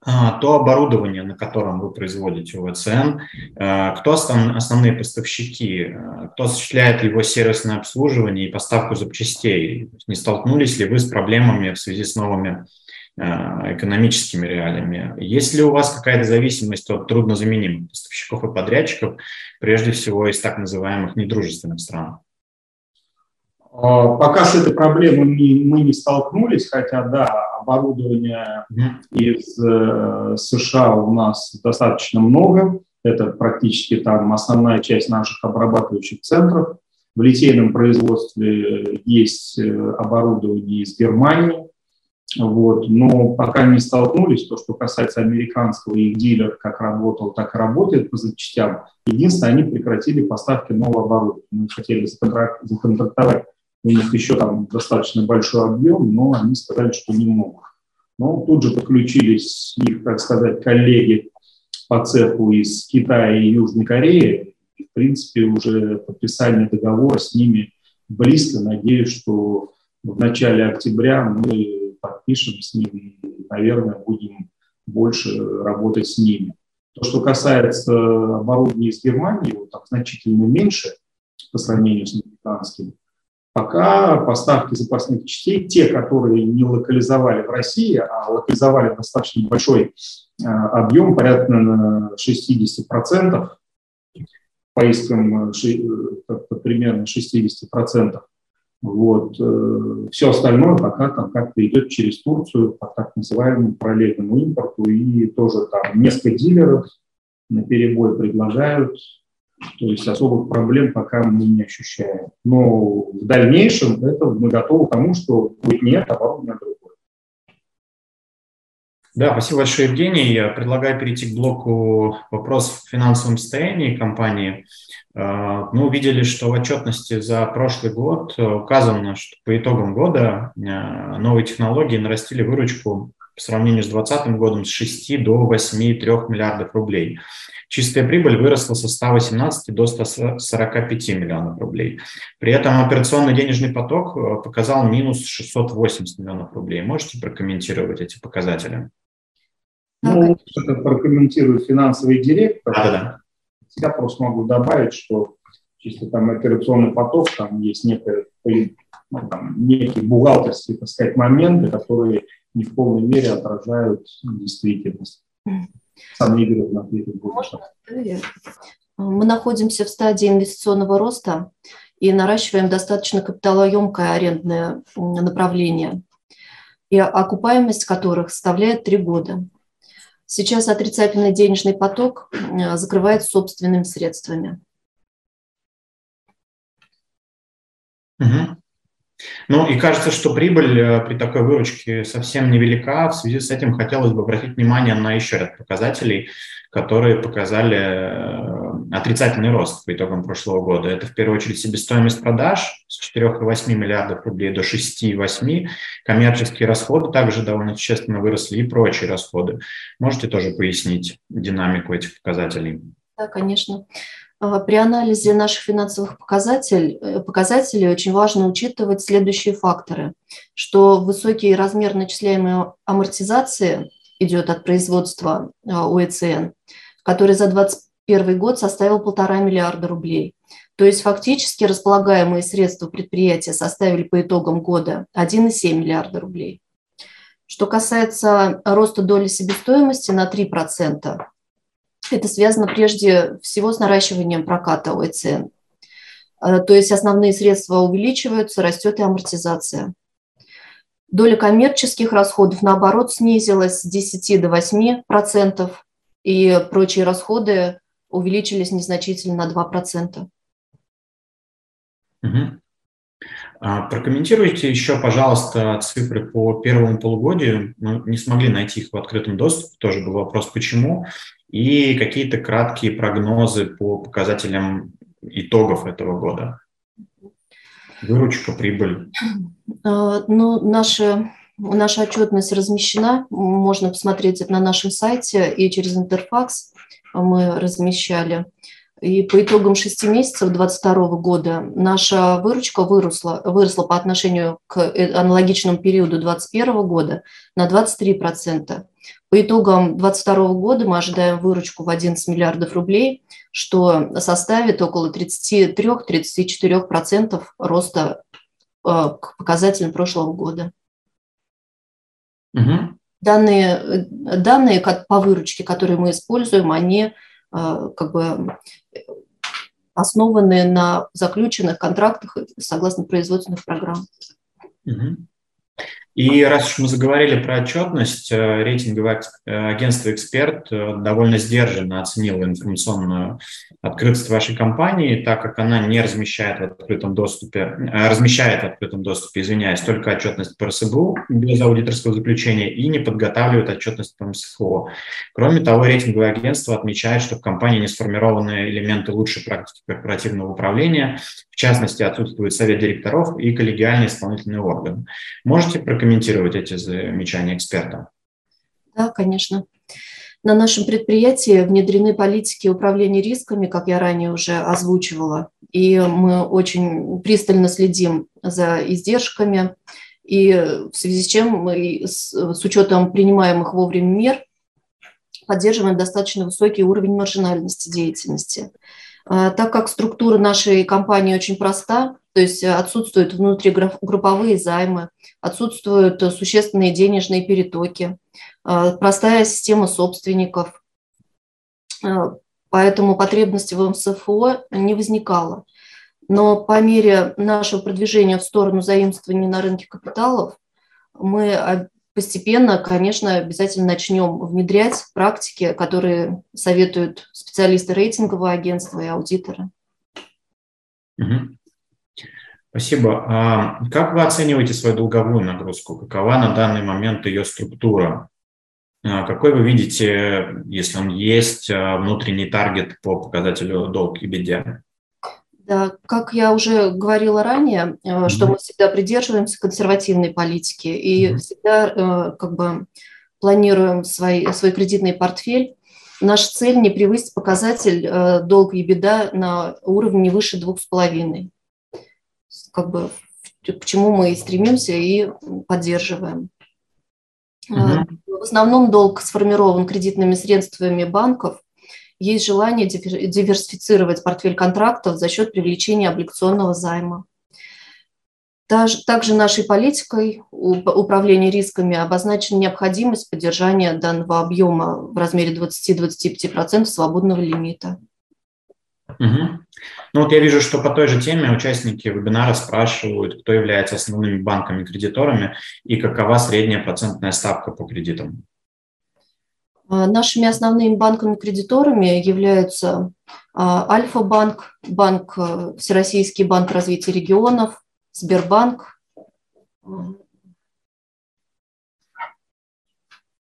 А, то оборудование, на котором вы производите УВЦН, а, кто основные поставщики, кто осуществляет его сервисное обслуживание и поставку запчастей? Не столкнулись ли вы с проблемами в связи с новыми экономическими реалиями. Есть ли у вас какая-то зависимость от труднозаменимых поставщиков и подрядчиков, прежде всего из так называемых недружественных стран? А, пока с этой проблемой мы не столкнулись, хотя, да, оборудования из э, США у нас достаточно много. Это практически там основная часть наших обрабатывающих центров. В литейном производстве есть э, оборудование из Германии, вот. Но пока не столкнулись, то, что касается американского, их дилер как работал, так и работает по запчастям. Единственное, они прекратили поставки нового оборудования. Мы хотели законтрактовать у них еще там достаточно большой объем, но они сказали, что не могут. Но тут же подключились их, так сказать, коллеги по цеху из Китая и Южной Кореи. И, в принципе, уже подписание договора с ними близко. Надеюсь, что в начале октября мы подпишем с ними и, наверное, будем больше работать с ними. То, что касается оборудования из Германии, его там значительно меньше по сравнению с американским. Пока поставки запасных частей, те, которые не локализовали в России, а локализовали достаточно большой э, объем, порядка 60%, по искам примерно 60%. Вот. Все остальное пока там как-то идет через Турцию по так называемому параллельному импорту, и тоже там несколько дилеров на перебой предлагают то есть особых проблем пока мы не ощущаем. Но в дальнейшем это мы готовы к тому, что будет нет, оборудование другое. Да, спасибо большое, Евгений. Я предлагаю перейти к блоку вопросов о финансовом состоянии компании. А, мы увидели, что в отчетности за прошлый год указано, что по итогам года а, новые технологии нарастили выручку по сравнению с 2020 годом с 6 до 8,3 миллиардов рублей. Чистая прибыль выросла со 118 до 145 миллионов рублей. При этом операционный денежный поток э, показал минус 680 миллионов рублей. Можете прокомментировать эти показатели? Ну, это прокомментирует финансовый директор. Да, да. Я просто могу добавить, что чисто там операционный поток, там есть некое, ну, там, некие бухгалтерские, так сказать, моменты, которые не в полной мере отражают действительность. Сам Игорь ответит больше. Мы находимся в стадии инвестиционного роста и наращиваем достаточно капиталоемкое арендное направление, и окупаемость которых составляет три года. Сейчас отрицательный денежный поток закрывает собственными средствами. Угу. Ну и кажется, что прибыль э, при такой выручке совсем невелика. В связи с этим хотелось бы обратить внимание на еще ряд показателей, которые показали э, отрицательный рост по итогам прошлого года. Это в первую очередь себестоимость продаж с 4,8 миллиардов рублей до 6,8. Коммерческие расходы также довольно существенно выросли и прочие расходы. Можете тоже пояснить динамику этих показателей? Да, конечно. А, при анализе наших финансовых показателей, э, показателей очень важно учитывать следующие факторы, что высокий размер начисляемой амортизации идет от производства а, УЭЦН, который за 2021 год составил полтора миллиарда рублей. То есть фактически располагаемые средства предприятия составили по итогам года 1,7 миллиарда рублей. Что касается роста доли себестоимости на 3%, это связано прежде всего с наращиванием проката ОЭЦН. Э, то есть основные средства увеличиваются, растет и амортизация. Доля коммерческих расходов, наоборот, снизилась с 10 до 8 процентов, и прочие расходы увеличились незначительно на 2 процента. Угу. Прокомментируйте еще, пожалуйста, цифры по первому полугодию. Мы не смогли найти их в открытом доступе, тоже был вопрос, почему и какие-то краткие прогнозы по показателям итогов этого года. Выручка, прибыль. А, ну, наша, наша отчетность размещена, можно посмотреть это на нашем сайте и через интерфакс мы размещали. И по итогам шести месяцев 2022 года наша выручка выросла, выросла по отношению к э, аналогичному периоду 2021 года на 23%. По итогам 2022 года мы ожидаем выручку в 11 миллиардов рублей, что составит около 33-34% роста э, к показателям прошлого года. Угу. Данные, данные по выручке, которые мы используем, они э, как бы основаны на заключенных контрактах согласно производственных программ. Угу. И раз уж мы заговорили про отчетность, э, рейтинговое э, агентство «Эксперт» э, довольно сдержанно оценило информационную открытость вашей компании, так как она не размещает в открытом доступе, размещает в открытом доступе, извиняюсь, только отчетность по РСБУ без аудиторского заключения и не подготавливает отчетность по МСФО. Кроме того, рейтинговое агентство отмечает, что в компании не сформированы элементы лучшей практики корпоративного управления, в частности, отсутствует совет директоров и коллегиальный исполнительный орган. Можете прокомментировать прокомментировать эти замечания эксперта? Да, конечно. На нашем предприятии внедрены политики управления рисками, как я ранее уже озвучивала, и мы очень пристально следим за издержками, и в связи с чем мы с, с учетом принимаемых вовремя мер поддерживаем достаточно высокий уровень маржинальности деятельности. А, так как структура нашей компании очень проста, то есть отсутствуют внутригрупповые займы, отсутствуют существенные денежные перетоки, а, простая система собственников. Поэтому потребности в МСФО не возникало. Но по мере нашего продвижения в сторону заимствования на рынке капиталов мы постепенно, конечно, обязательно начнем внедрять практики, которые советуют специалисты рейтингового агентства и аудиторы. Угу. Спасибо. А как вы оцениваете свою долговую нагрузку? Какова на данный момент ее структура? А какой вы видите, если он есть, а, внутренний таргет по показателю долг и беде? Да, как я уже говорила ранее, mm-hmm. что мы всегда придерживаемся консервативной политики и mm-hmm. всегда э, как бы планируем свой, свой кредитный портфель. Наша цель не превысить показатель э, долг и беда на уровне не выше двух с половиной. Как бы к чему мы и стремимся и поддерживаем. Mm-hmm. В основном долг сформирован кредитными средствами банков, есть желание диверсифицировать портфель контрактов за счет привлечения облигационного займа. Также нашей политикой управления рисками обозначена необходимость поддержания данного объема в размере 20-25% свободного лимита. Угу. Ну вот я вижу, что по той же теме участники вебинара спрашивают, кто является основными банками-кредиторами и какова средняя процентная ставка по кредитам. А, нашими основными банками-кредиторами являются а, Альфа-банк, банк, э, Всероссийский банк развития регионов, Сбербанк,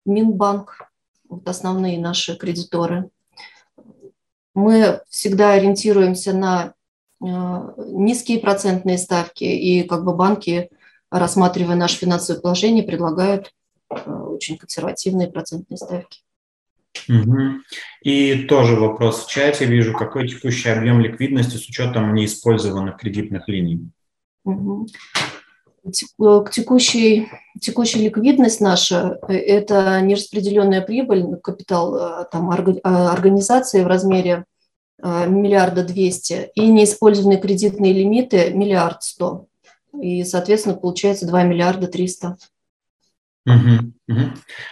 Минбанк, вот основные наши кредиторы. Мы всегда ориентируемся на э, низкие процентные ставки, и как бы банки, рассматривая наше финансовое положение, предлагают Э, очень консервативные процентные ставки. Угу. И тоже вопрос в чате. Вижу, какой текущий объем ликвидности с учетом неиспользованных кредитных линий? Угу. К текущей, текущая ликвидность наша – это нераспределенная прибыль, капитал там, организации в размере миллиарда двести и неиспользованные кредитные лимиты – миллиард сто. И, соответственно, получается 2 миллиарда триста. Угу, угу.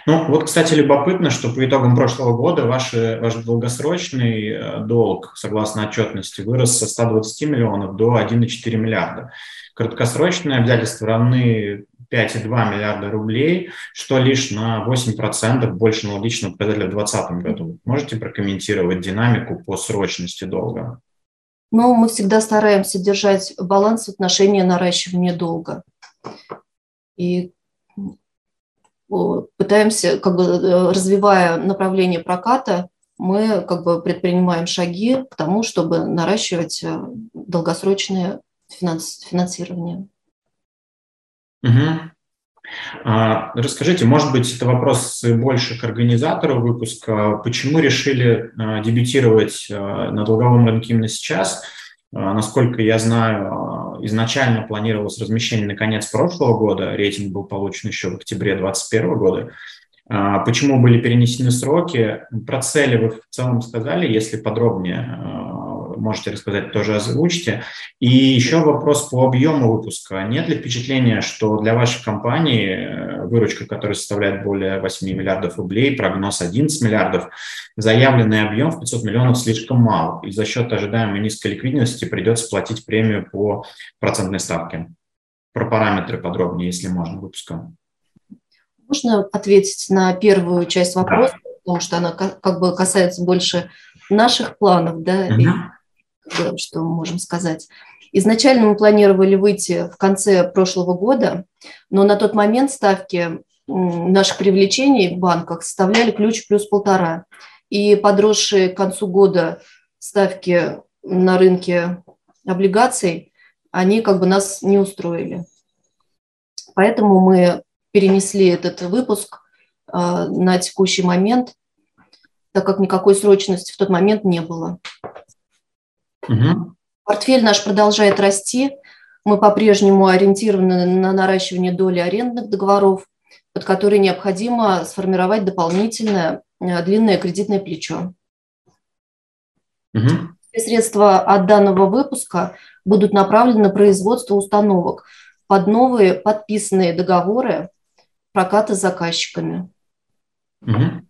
Ну, вот, кстати, любопытно, что по итогам прошлого года ваш, ваш долгосрочный э, долг, согласно отчетности, вырос со 120 миллионов до 1,4 миллиарда. Краткосрочные обязательства равны 5,2 миллиарда рублей, что лишь на 8% больше аналогичного показателя в 2020 году. Можете прокомментировать динамику по срочности долга? Ну, мы всегда стараемся держать баланс в отношении наращивания долга. И пытаемся, как бы э, развивая направление проката, мы как бы предпринимаем шаги к тому, чтобы наращивать э, долгосрочное финансирование. Угу. А, расскажите, может быть, это вопрос больше к организатору выпуска. Почему решили а, дебютировать а, на долговом рынке именно сейчас? Насколько я знаю, изначально планировалось размещение на конец прошлого года, рейтинг был получен еще в октябре 2021 года. А, почему были перенесены сроки? Про цели вы в целом сказали, если подробнее а, можете рассказать, тоже озвучьте. И еще вопрос по объему выпуска. Нет ли впечатления, что для вашей компании э, выручка, которая составляет более 8 миллиардов рублей, прогноз 11 миллиардов, заявленный объем в 500 миллионов слишком мал, и за счет ожидаемой низкой ликвидности придется платить премию по процентной ставке? Про параметры подробнее, если можно, выпуска. Можно ответить на первую часть вопроса, да. потому что она как бы касается больше наших планов, да, угу. Что мы можем сказать. Изначально мы планировали выйти в конце прошлого года, но на тот момент ставки наших привлечений в банках составляли ключ плюс полтора. И подросшие к концу года ставки на рынке облигаций, они как бы нас не устроили. Поэтому мы перенесли этот выпуск а, на текущий момент, так как никакой срочности в тот момент не было. Угу. Портфель наш продолжает расти. Мы по-прежнему ориентированы на наращивание доли арендных договоров, под которые необходимо сформировать дополнительное э, длинное кредитное плечо. Угу. Средства от данного выпуска будут направлены на производство установок под новые подписанные договоры проката с заказчиками. Угу.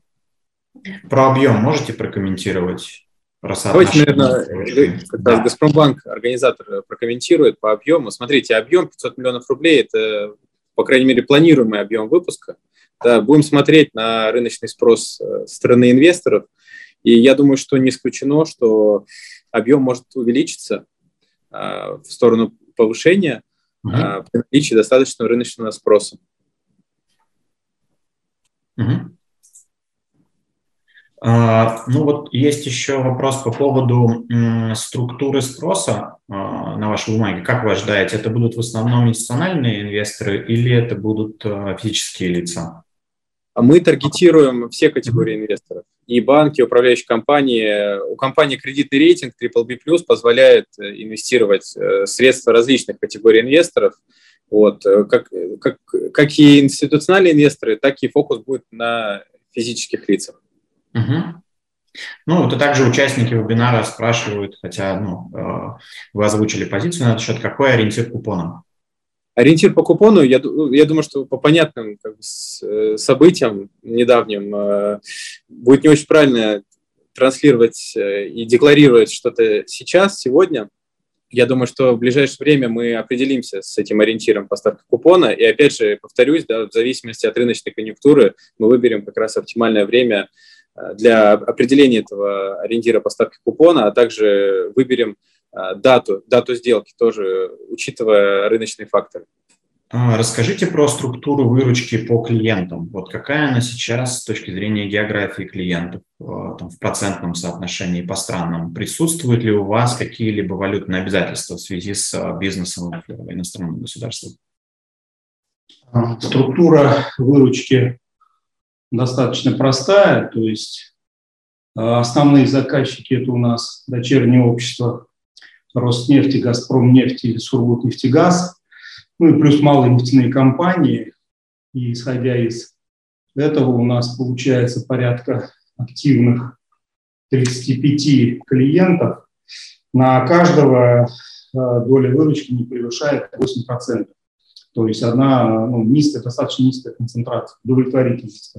Про объем можете прокомментировать? Давайте, наверное, когда да. Газпромбанк, организатор, прокомментирует по объему. Смотрите, объем 500 миллионов рублей – это, по крайней мере, планируемый объем выпуска. Да, будем смотреть на рыночный спрос э, стороны инвесторов. И я думаю, что не исключено, что объем может увеличиться а, в сторону повышения угу. а, при наличии достаточного рыночного спроса. Угу. А, ну вот есть еще вопрос по поводу структуры спроса а, на вашей бумаге. Как вы ожидаете, это будут в основном институциональные инвесторы или это будут а, физические лица? Мы таргетируем все категории инвесторов. И банки, и управляющие компании. У компании кредитный рейтинг BBB+, позволяет э, инвестировать э, средства различных категорий инвесторов. Вот. Э, как, как, как и институциональные инвесторы, так и фокус будет на физических лицах. Угу. Ну, это также участники вебинара спрашивают, хотя ну, э, вы озвучили позицию на этот счет, какой ориентир купона? Ориентир по купону, я, я думаю, что по понятным как бы, э, событиям недавним э, будет не очень правильно транслировать и декларировать что-то сейчас, сегодня. Я думаю, что в ближайшее время мы определимся с этим ориентиром поставки купона. И опять же, повторюсь, да, в зависимости от рыночной конъюнктуры мы выберем как раз оптимальное время для определения этого ориентира поставки купона, а также выберем э, дату, дату сделки, тоже учитывая рыночные факторы. А, расскажите про структуру выручки по клиентам. Вот какая она сейчас с точки зрения географии клиентов э, там, в процентном соотношении по странам? Присутствуют ли у вас какие-либо валютные обязательства в связи с бизнесом в иностранном государстве? Структура выручки достаточно простая, то есть э, основные заказчики это у нас дочернее общество Роснефти, Газпромнефть или Сургутнефтегаз, ну и плюс малые нефтяные компании. И исходя из этого у нас получается порядка активных 35 клиентов. На каждого э, доля выручки не превышает 8%. То есть одна ну, низкая, достаточно низкая концентрация, удовлетворительность.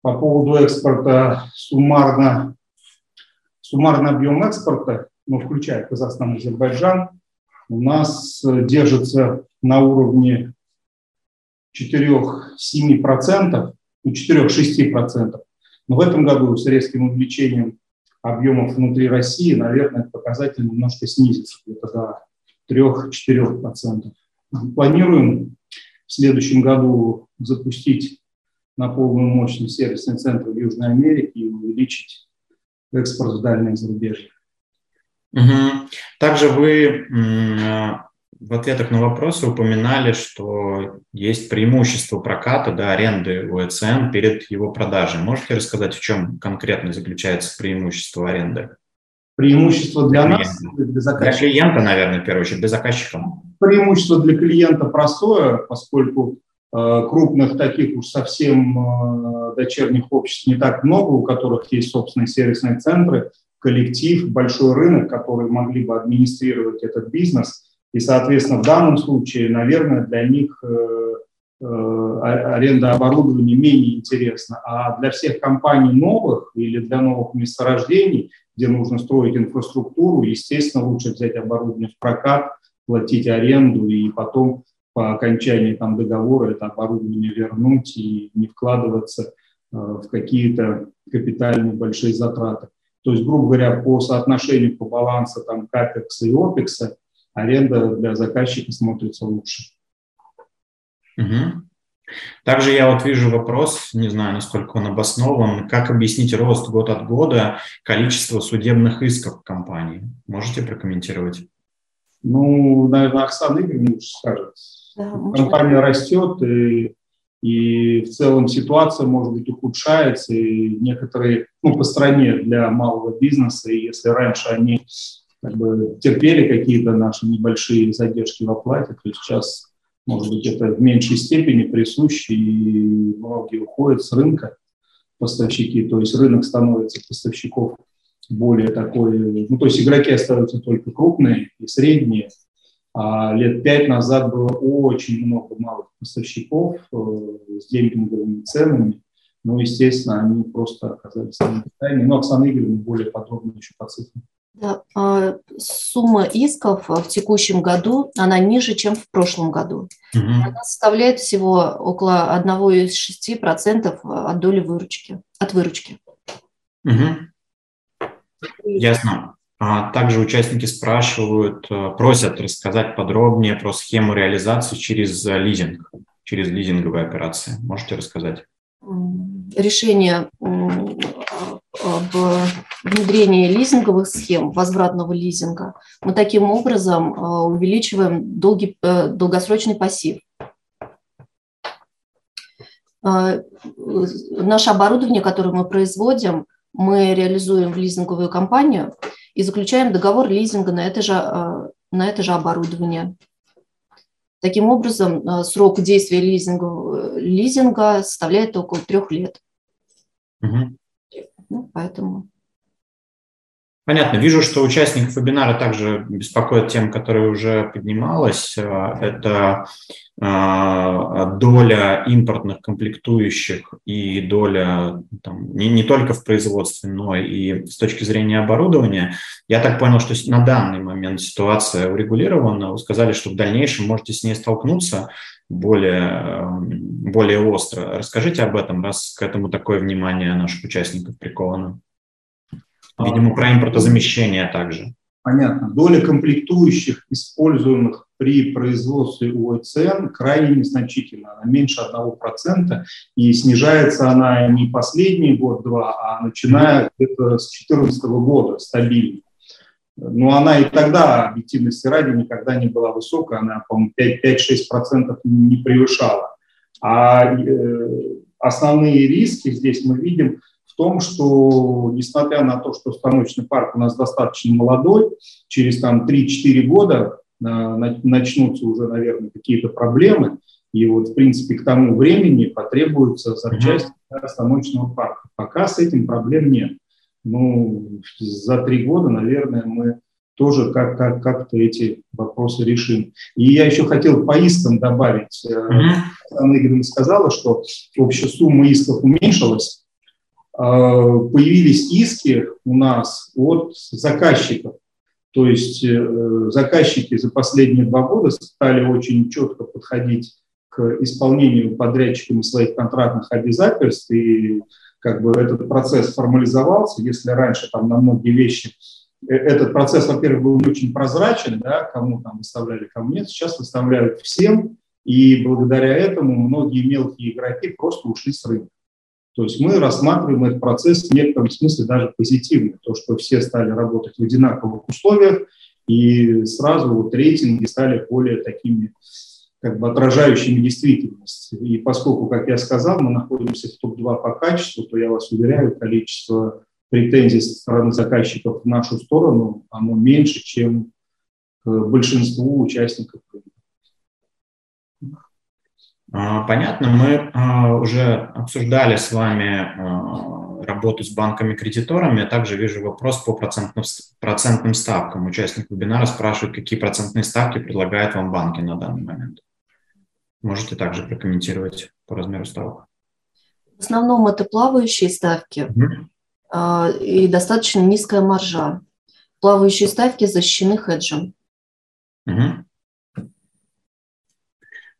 По поводу экспорта суммарно, суммарный объем экспорта, ну, включая Казахстан и Азербайджан, у нас держится на уровне 4-7%, ну, 4-6%. Но в этом году с резким увеличением объемов внутри России, наверное, показатель немножко снизится, где-то до 3-4%. Планируем в следующем году запустить на полную мощность сервисный центр в Южной Америке и увеличить экспорт в дальнее зарубежье. Угу. Также вы в ответах на вопросы упоминали, что есть преимущество проката, да, аренды УЭЦН перед его продажей. Можете рассказать, в чем конкретно заключается преимущество аренды? Преимущество для, для нас, для заказчика? Для клиента, наверное, в первую очередь, для заказчика. Преимущество для клиента простое, поскольку э, крупных таких уж совсем э, дочерних обществ не так много, у которых есть собственные сервисные центры, коллектив, большой рынок, который могли бы администрировать этот бизнес. И, соответственно, в данном случае, наверное, для них э, аренда оборудования менее интересна. А для всех компаний новых или для новых месторождений где нужно строить инфраструктуру, естественно, лучше взять оборудование в прокат, платить аренду и потом по окончании там, договора это оборудование вернуть и не вкладываться э, в какие-то капитальные большие затраты. То есть, грубо говоря, по соотношению по балансу там, капекса и опекса аренда для заказчика смотрится лучше. Угу. Также я вот вижу вопрос, не знаю, насколько он обоснован, как объяснить рост год от года количества судебных исков компании? Можете прокомментировать? Ну, наверное, Оксана Игоревна лучше скажет. Да, Компания растет, и, и в целом ситуация, может быть, ухудшается, и некоторые, ну, по стране для малого бизнеса, и если раньше они как бы терпели какие-то наши небольшие задержки в оплате, то сейчас может быть, это в меньшей степени присуще, и многие уходят с рынка поставщики, то есть рынок становится поставщиков более такой, ну, то есть игроки остаются только крупные и средние, а лет пять назад было очень много малых поставщиков э, с демпинговыми ценами, Ну, естественно, они просто оказались на состоянии. Но Оксана Игоревна более подробно еще по цифрам. Да, а, сумма исков в текущем году, она ниже, чем в прошлом году. Угу. Она составляет всего около 1,6% от доли выручки, от выручки. Угу. Ясно. А также участники спрашивают, э, просят рассказать подробнее про схему реализации через лизинг, через лизинговые операции. Можете рассказать? Решение об внедрении лизинговых схем, возвратного лизинга, мы таким образом э, увеличиваем долгий, э, долгосрочный пассив. Наше оборудование, которое мы производим, мы реализуем в лизинговую компанию – и заключаем договор лизинга на это же, э, на это же оборудование. Таким образом, э, срок действия лизинга, лизинга составляет около трех лет. Угу. Ну, поэтому Понятно. Вижу, что участников вебинара также беспокоит тем, которая уже поднималась. Э, это э, доля импортных комплектующих и доля там, не, не только в производстве, но и с точки зрения оборудования. Я так понял, что на данный момент ситуация урегулирована. Вы сказали, что в дальнейшем можете с ней столкнуться более, э, более остро. Расскажите об этом, раз к этому такое внимание наших участников приковано. Видимо, про импортозамещение также. Понятно. Доля комплектующих, используемых при производстве УЭЦН, крайне незначительна. Она меньше 1%, и снижается она не последний год-два, а начиная где-то с 2014 года стабильно. Но она и тогда, объективности ради, никогда не была высокой, она, по-моему, 5-6% не превышала. А э, основные риски здесь мы видим – том, что несмотря на то, что станочный парк у нас достаточно молодой, через там 3-4 года э, начнутся уже, наверное, какие-то проблемы, и вот, в принципе, к тому времени потребуется запчасти для станочного парка. Пока с этим проблем нет. Ну, за три года, наверное, мы тоже как, как, как-то эти вопросы решим. И я еще хотел по искам добавить. Mm-hmm. Анна Игоревна сказала, что общая сумма исков уменьшилась, а, появились иски у нас от заказчиков. То есть э, заказчики за последние два года стали очень четко подходить к исполнению подрядчиками своих контрактных обязательств, и как бы этот процесс формализовался. Если раньше там на многие вещи э, этот процесс, во-первых, был не очень прозрачен, да, кому там выставляли, кому нет, сейчас выставляют всем, и благодаря этому многие мелкие игроки просто ушли с рынка. То есть мы рассматриваем этот процесс в некотором смысле даже позитивно, то, что все стали работать в одинаковых условиях, и сразу вот рейтинги стали более такими как бы отражающими действительность. И поскольку, как я сказал, мы находимся в топ-2 по качеству, то я вас уверяю, количество претензий со стороны заказчиков в нашу сторону, оно меньше, чем большинству участников. А, понятно, мы а, уже обсуждали с вами а, работу с банками-кредиторами, я также вижу вопрос по процентным, процентным ставкам. Участник вебинара спрашивает, какие процентные ставки предлагают вам банки на данный момент. Можете также прокомментировать по размеру ставок. В основном это плавающие ставки mm-hmm. и достаточно низкая маржа. Плавающие ставки защищены хеджем. Mm-hmm.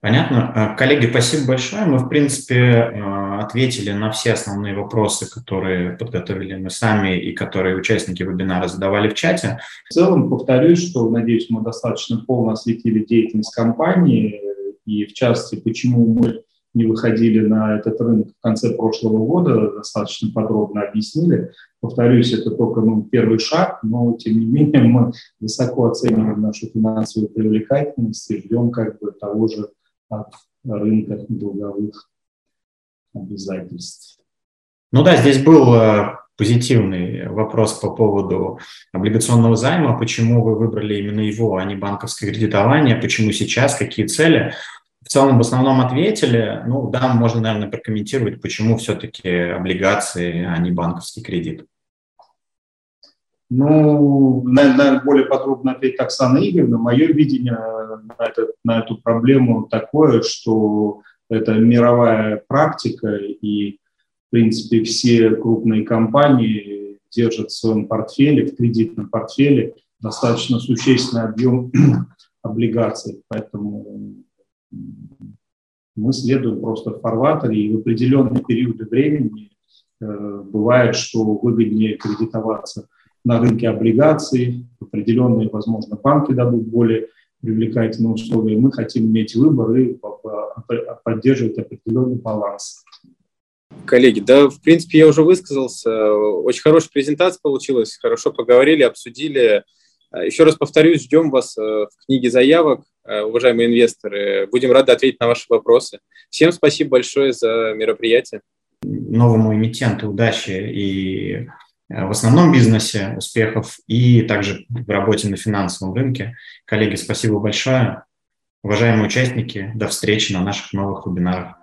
Понятно. Э, коллеги, спасибо большое. Мы, в принципе, э, ответили на все основные вопросы, которые подготовили мы сами и которые участники вебинара задавали в чате. В целом, повторюсь, что, надеюсь, мы достаточно полно осветили деятельность компании и, в частности, почему мы не выходили на этот рынок в конце прошлого года, достаточно подробно объяснили. Повторюсь, это только ну, первый шаг, но тем не менее мы высоко оцениваем нашу финансовую привлекательность и ждем как бы того же от рынка долговых обязательств. Ну да, здесь был э, позитивный вопрос по поводу облигационного займа. Почему вы выбрали именно его, а не банковское кредитование? Почему сейчас? Какие цели? В целом, в основном ответили. Ну да, можно, наверное, прокомментировать, почему все-таки облигации, а не банковский кредит. Ну, наверное, более подробно ответить Оксана Игоревна. Мое видение на, это, на эту проблему такое, что это мировая практика, и в принципе, все крупные компании держат в своем портфеле, в кредитном портфеле достаточно существенный объем облигаций. Поэтому мы следуем просто в фарватере, и в определенные периоды времени э, бывает, что выгоднее кредитоваться на рынке облигаций, определенные, возможно, банки дадут более привлекательные условия. Мы хотим иметь выбор и поддерживать определенный баланс. Коллеги, да, в принципе, я уже высказался. Очень хорошая презентация получилась, хорошо поговорили, обсудили. Еще раз повторюсь, ждем вас э, в книге заявок, э, уважаемые инвесторы. Будем рады ответить на ваши вопросы. Всем спасибо большое за мероприятие. Новому эмитенту удачи и Э, в основном бизнесе успехов и также в работе на финансовом рынке. Коллеги, спасибо большое. Уважаемые участники, до встречи на наших новых вебинарах.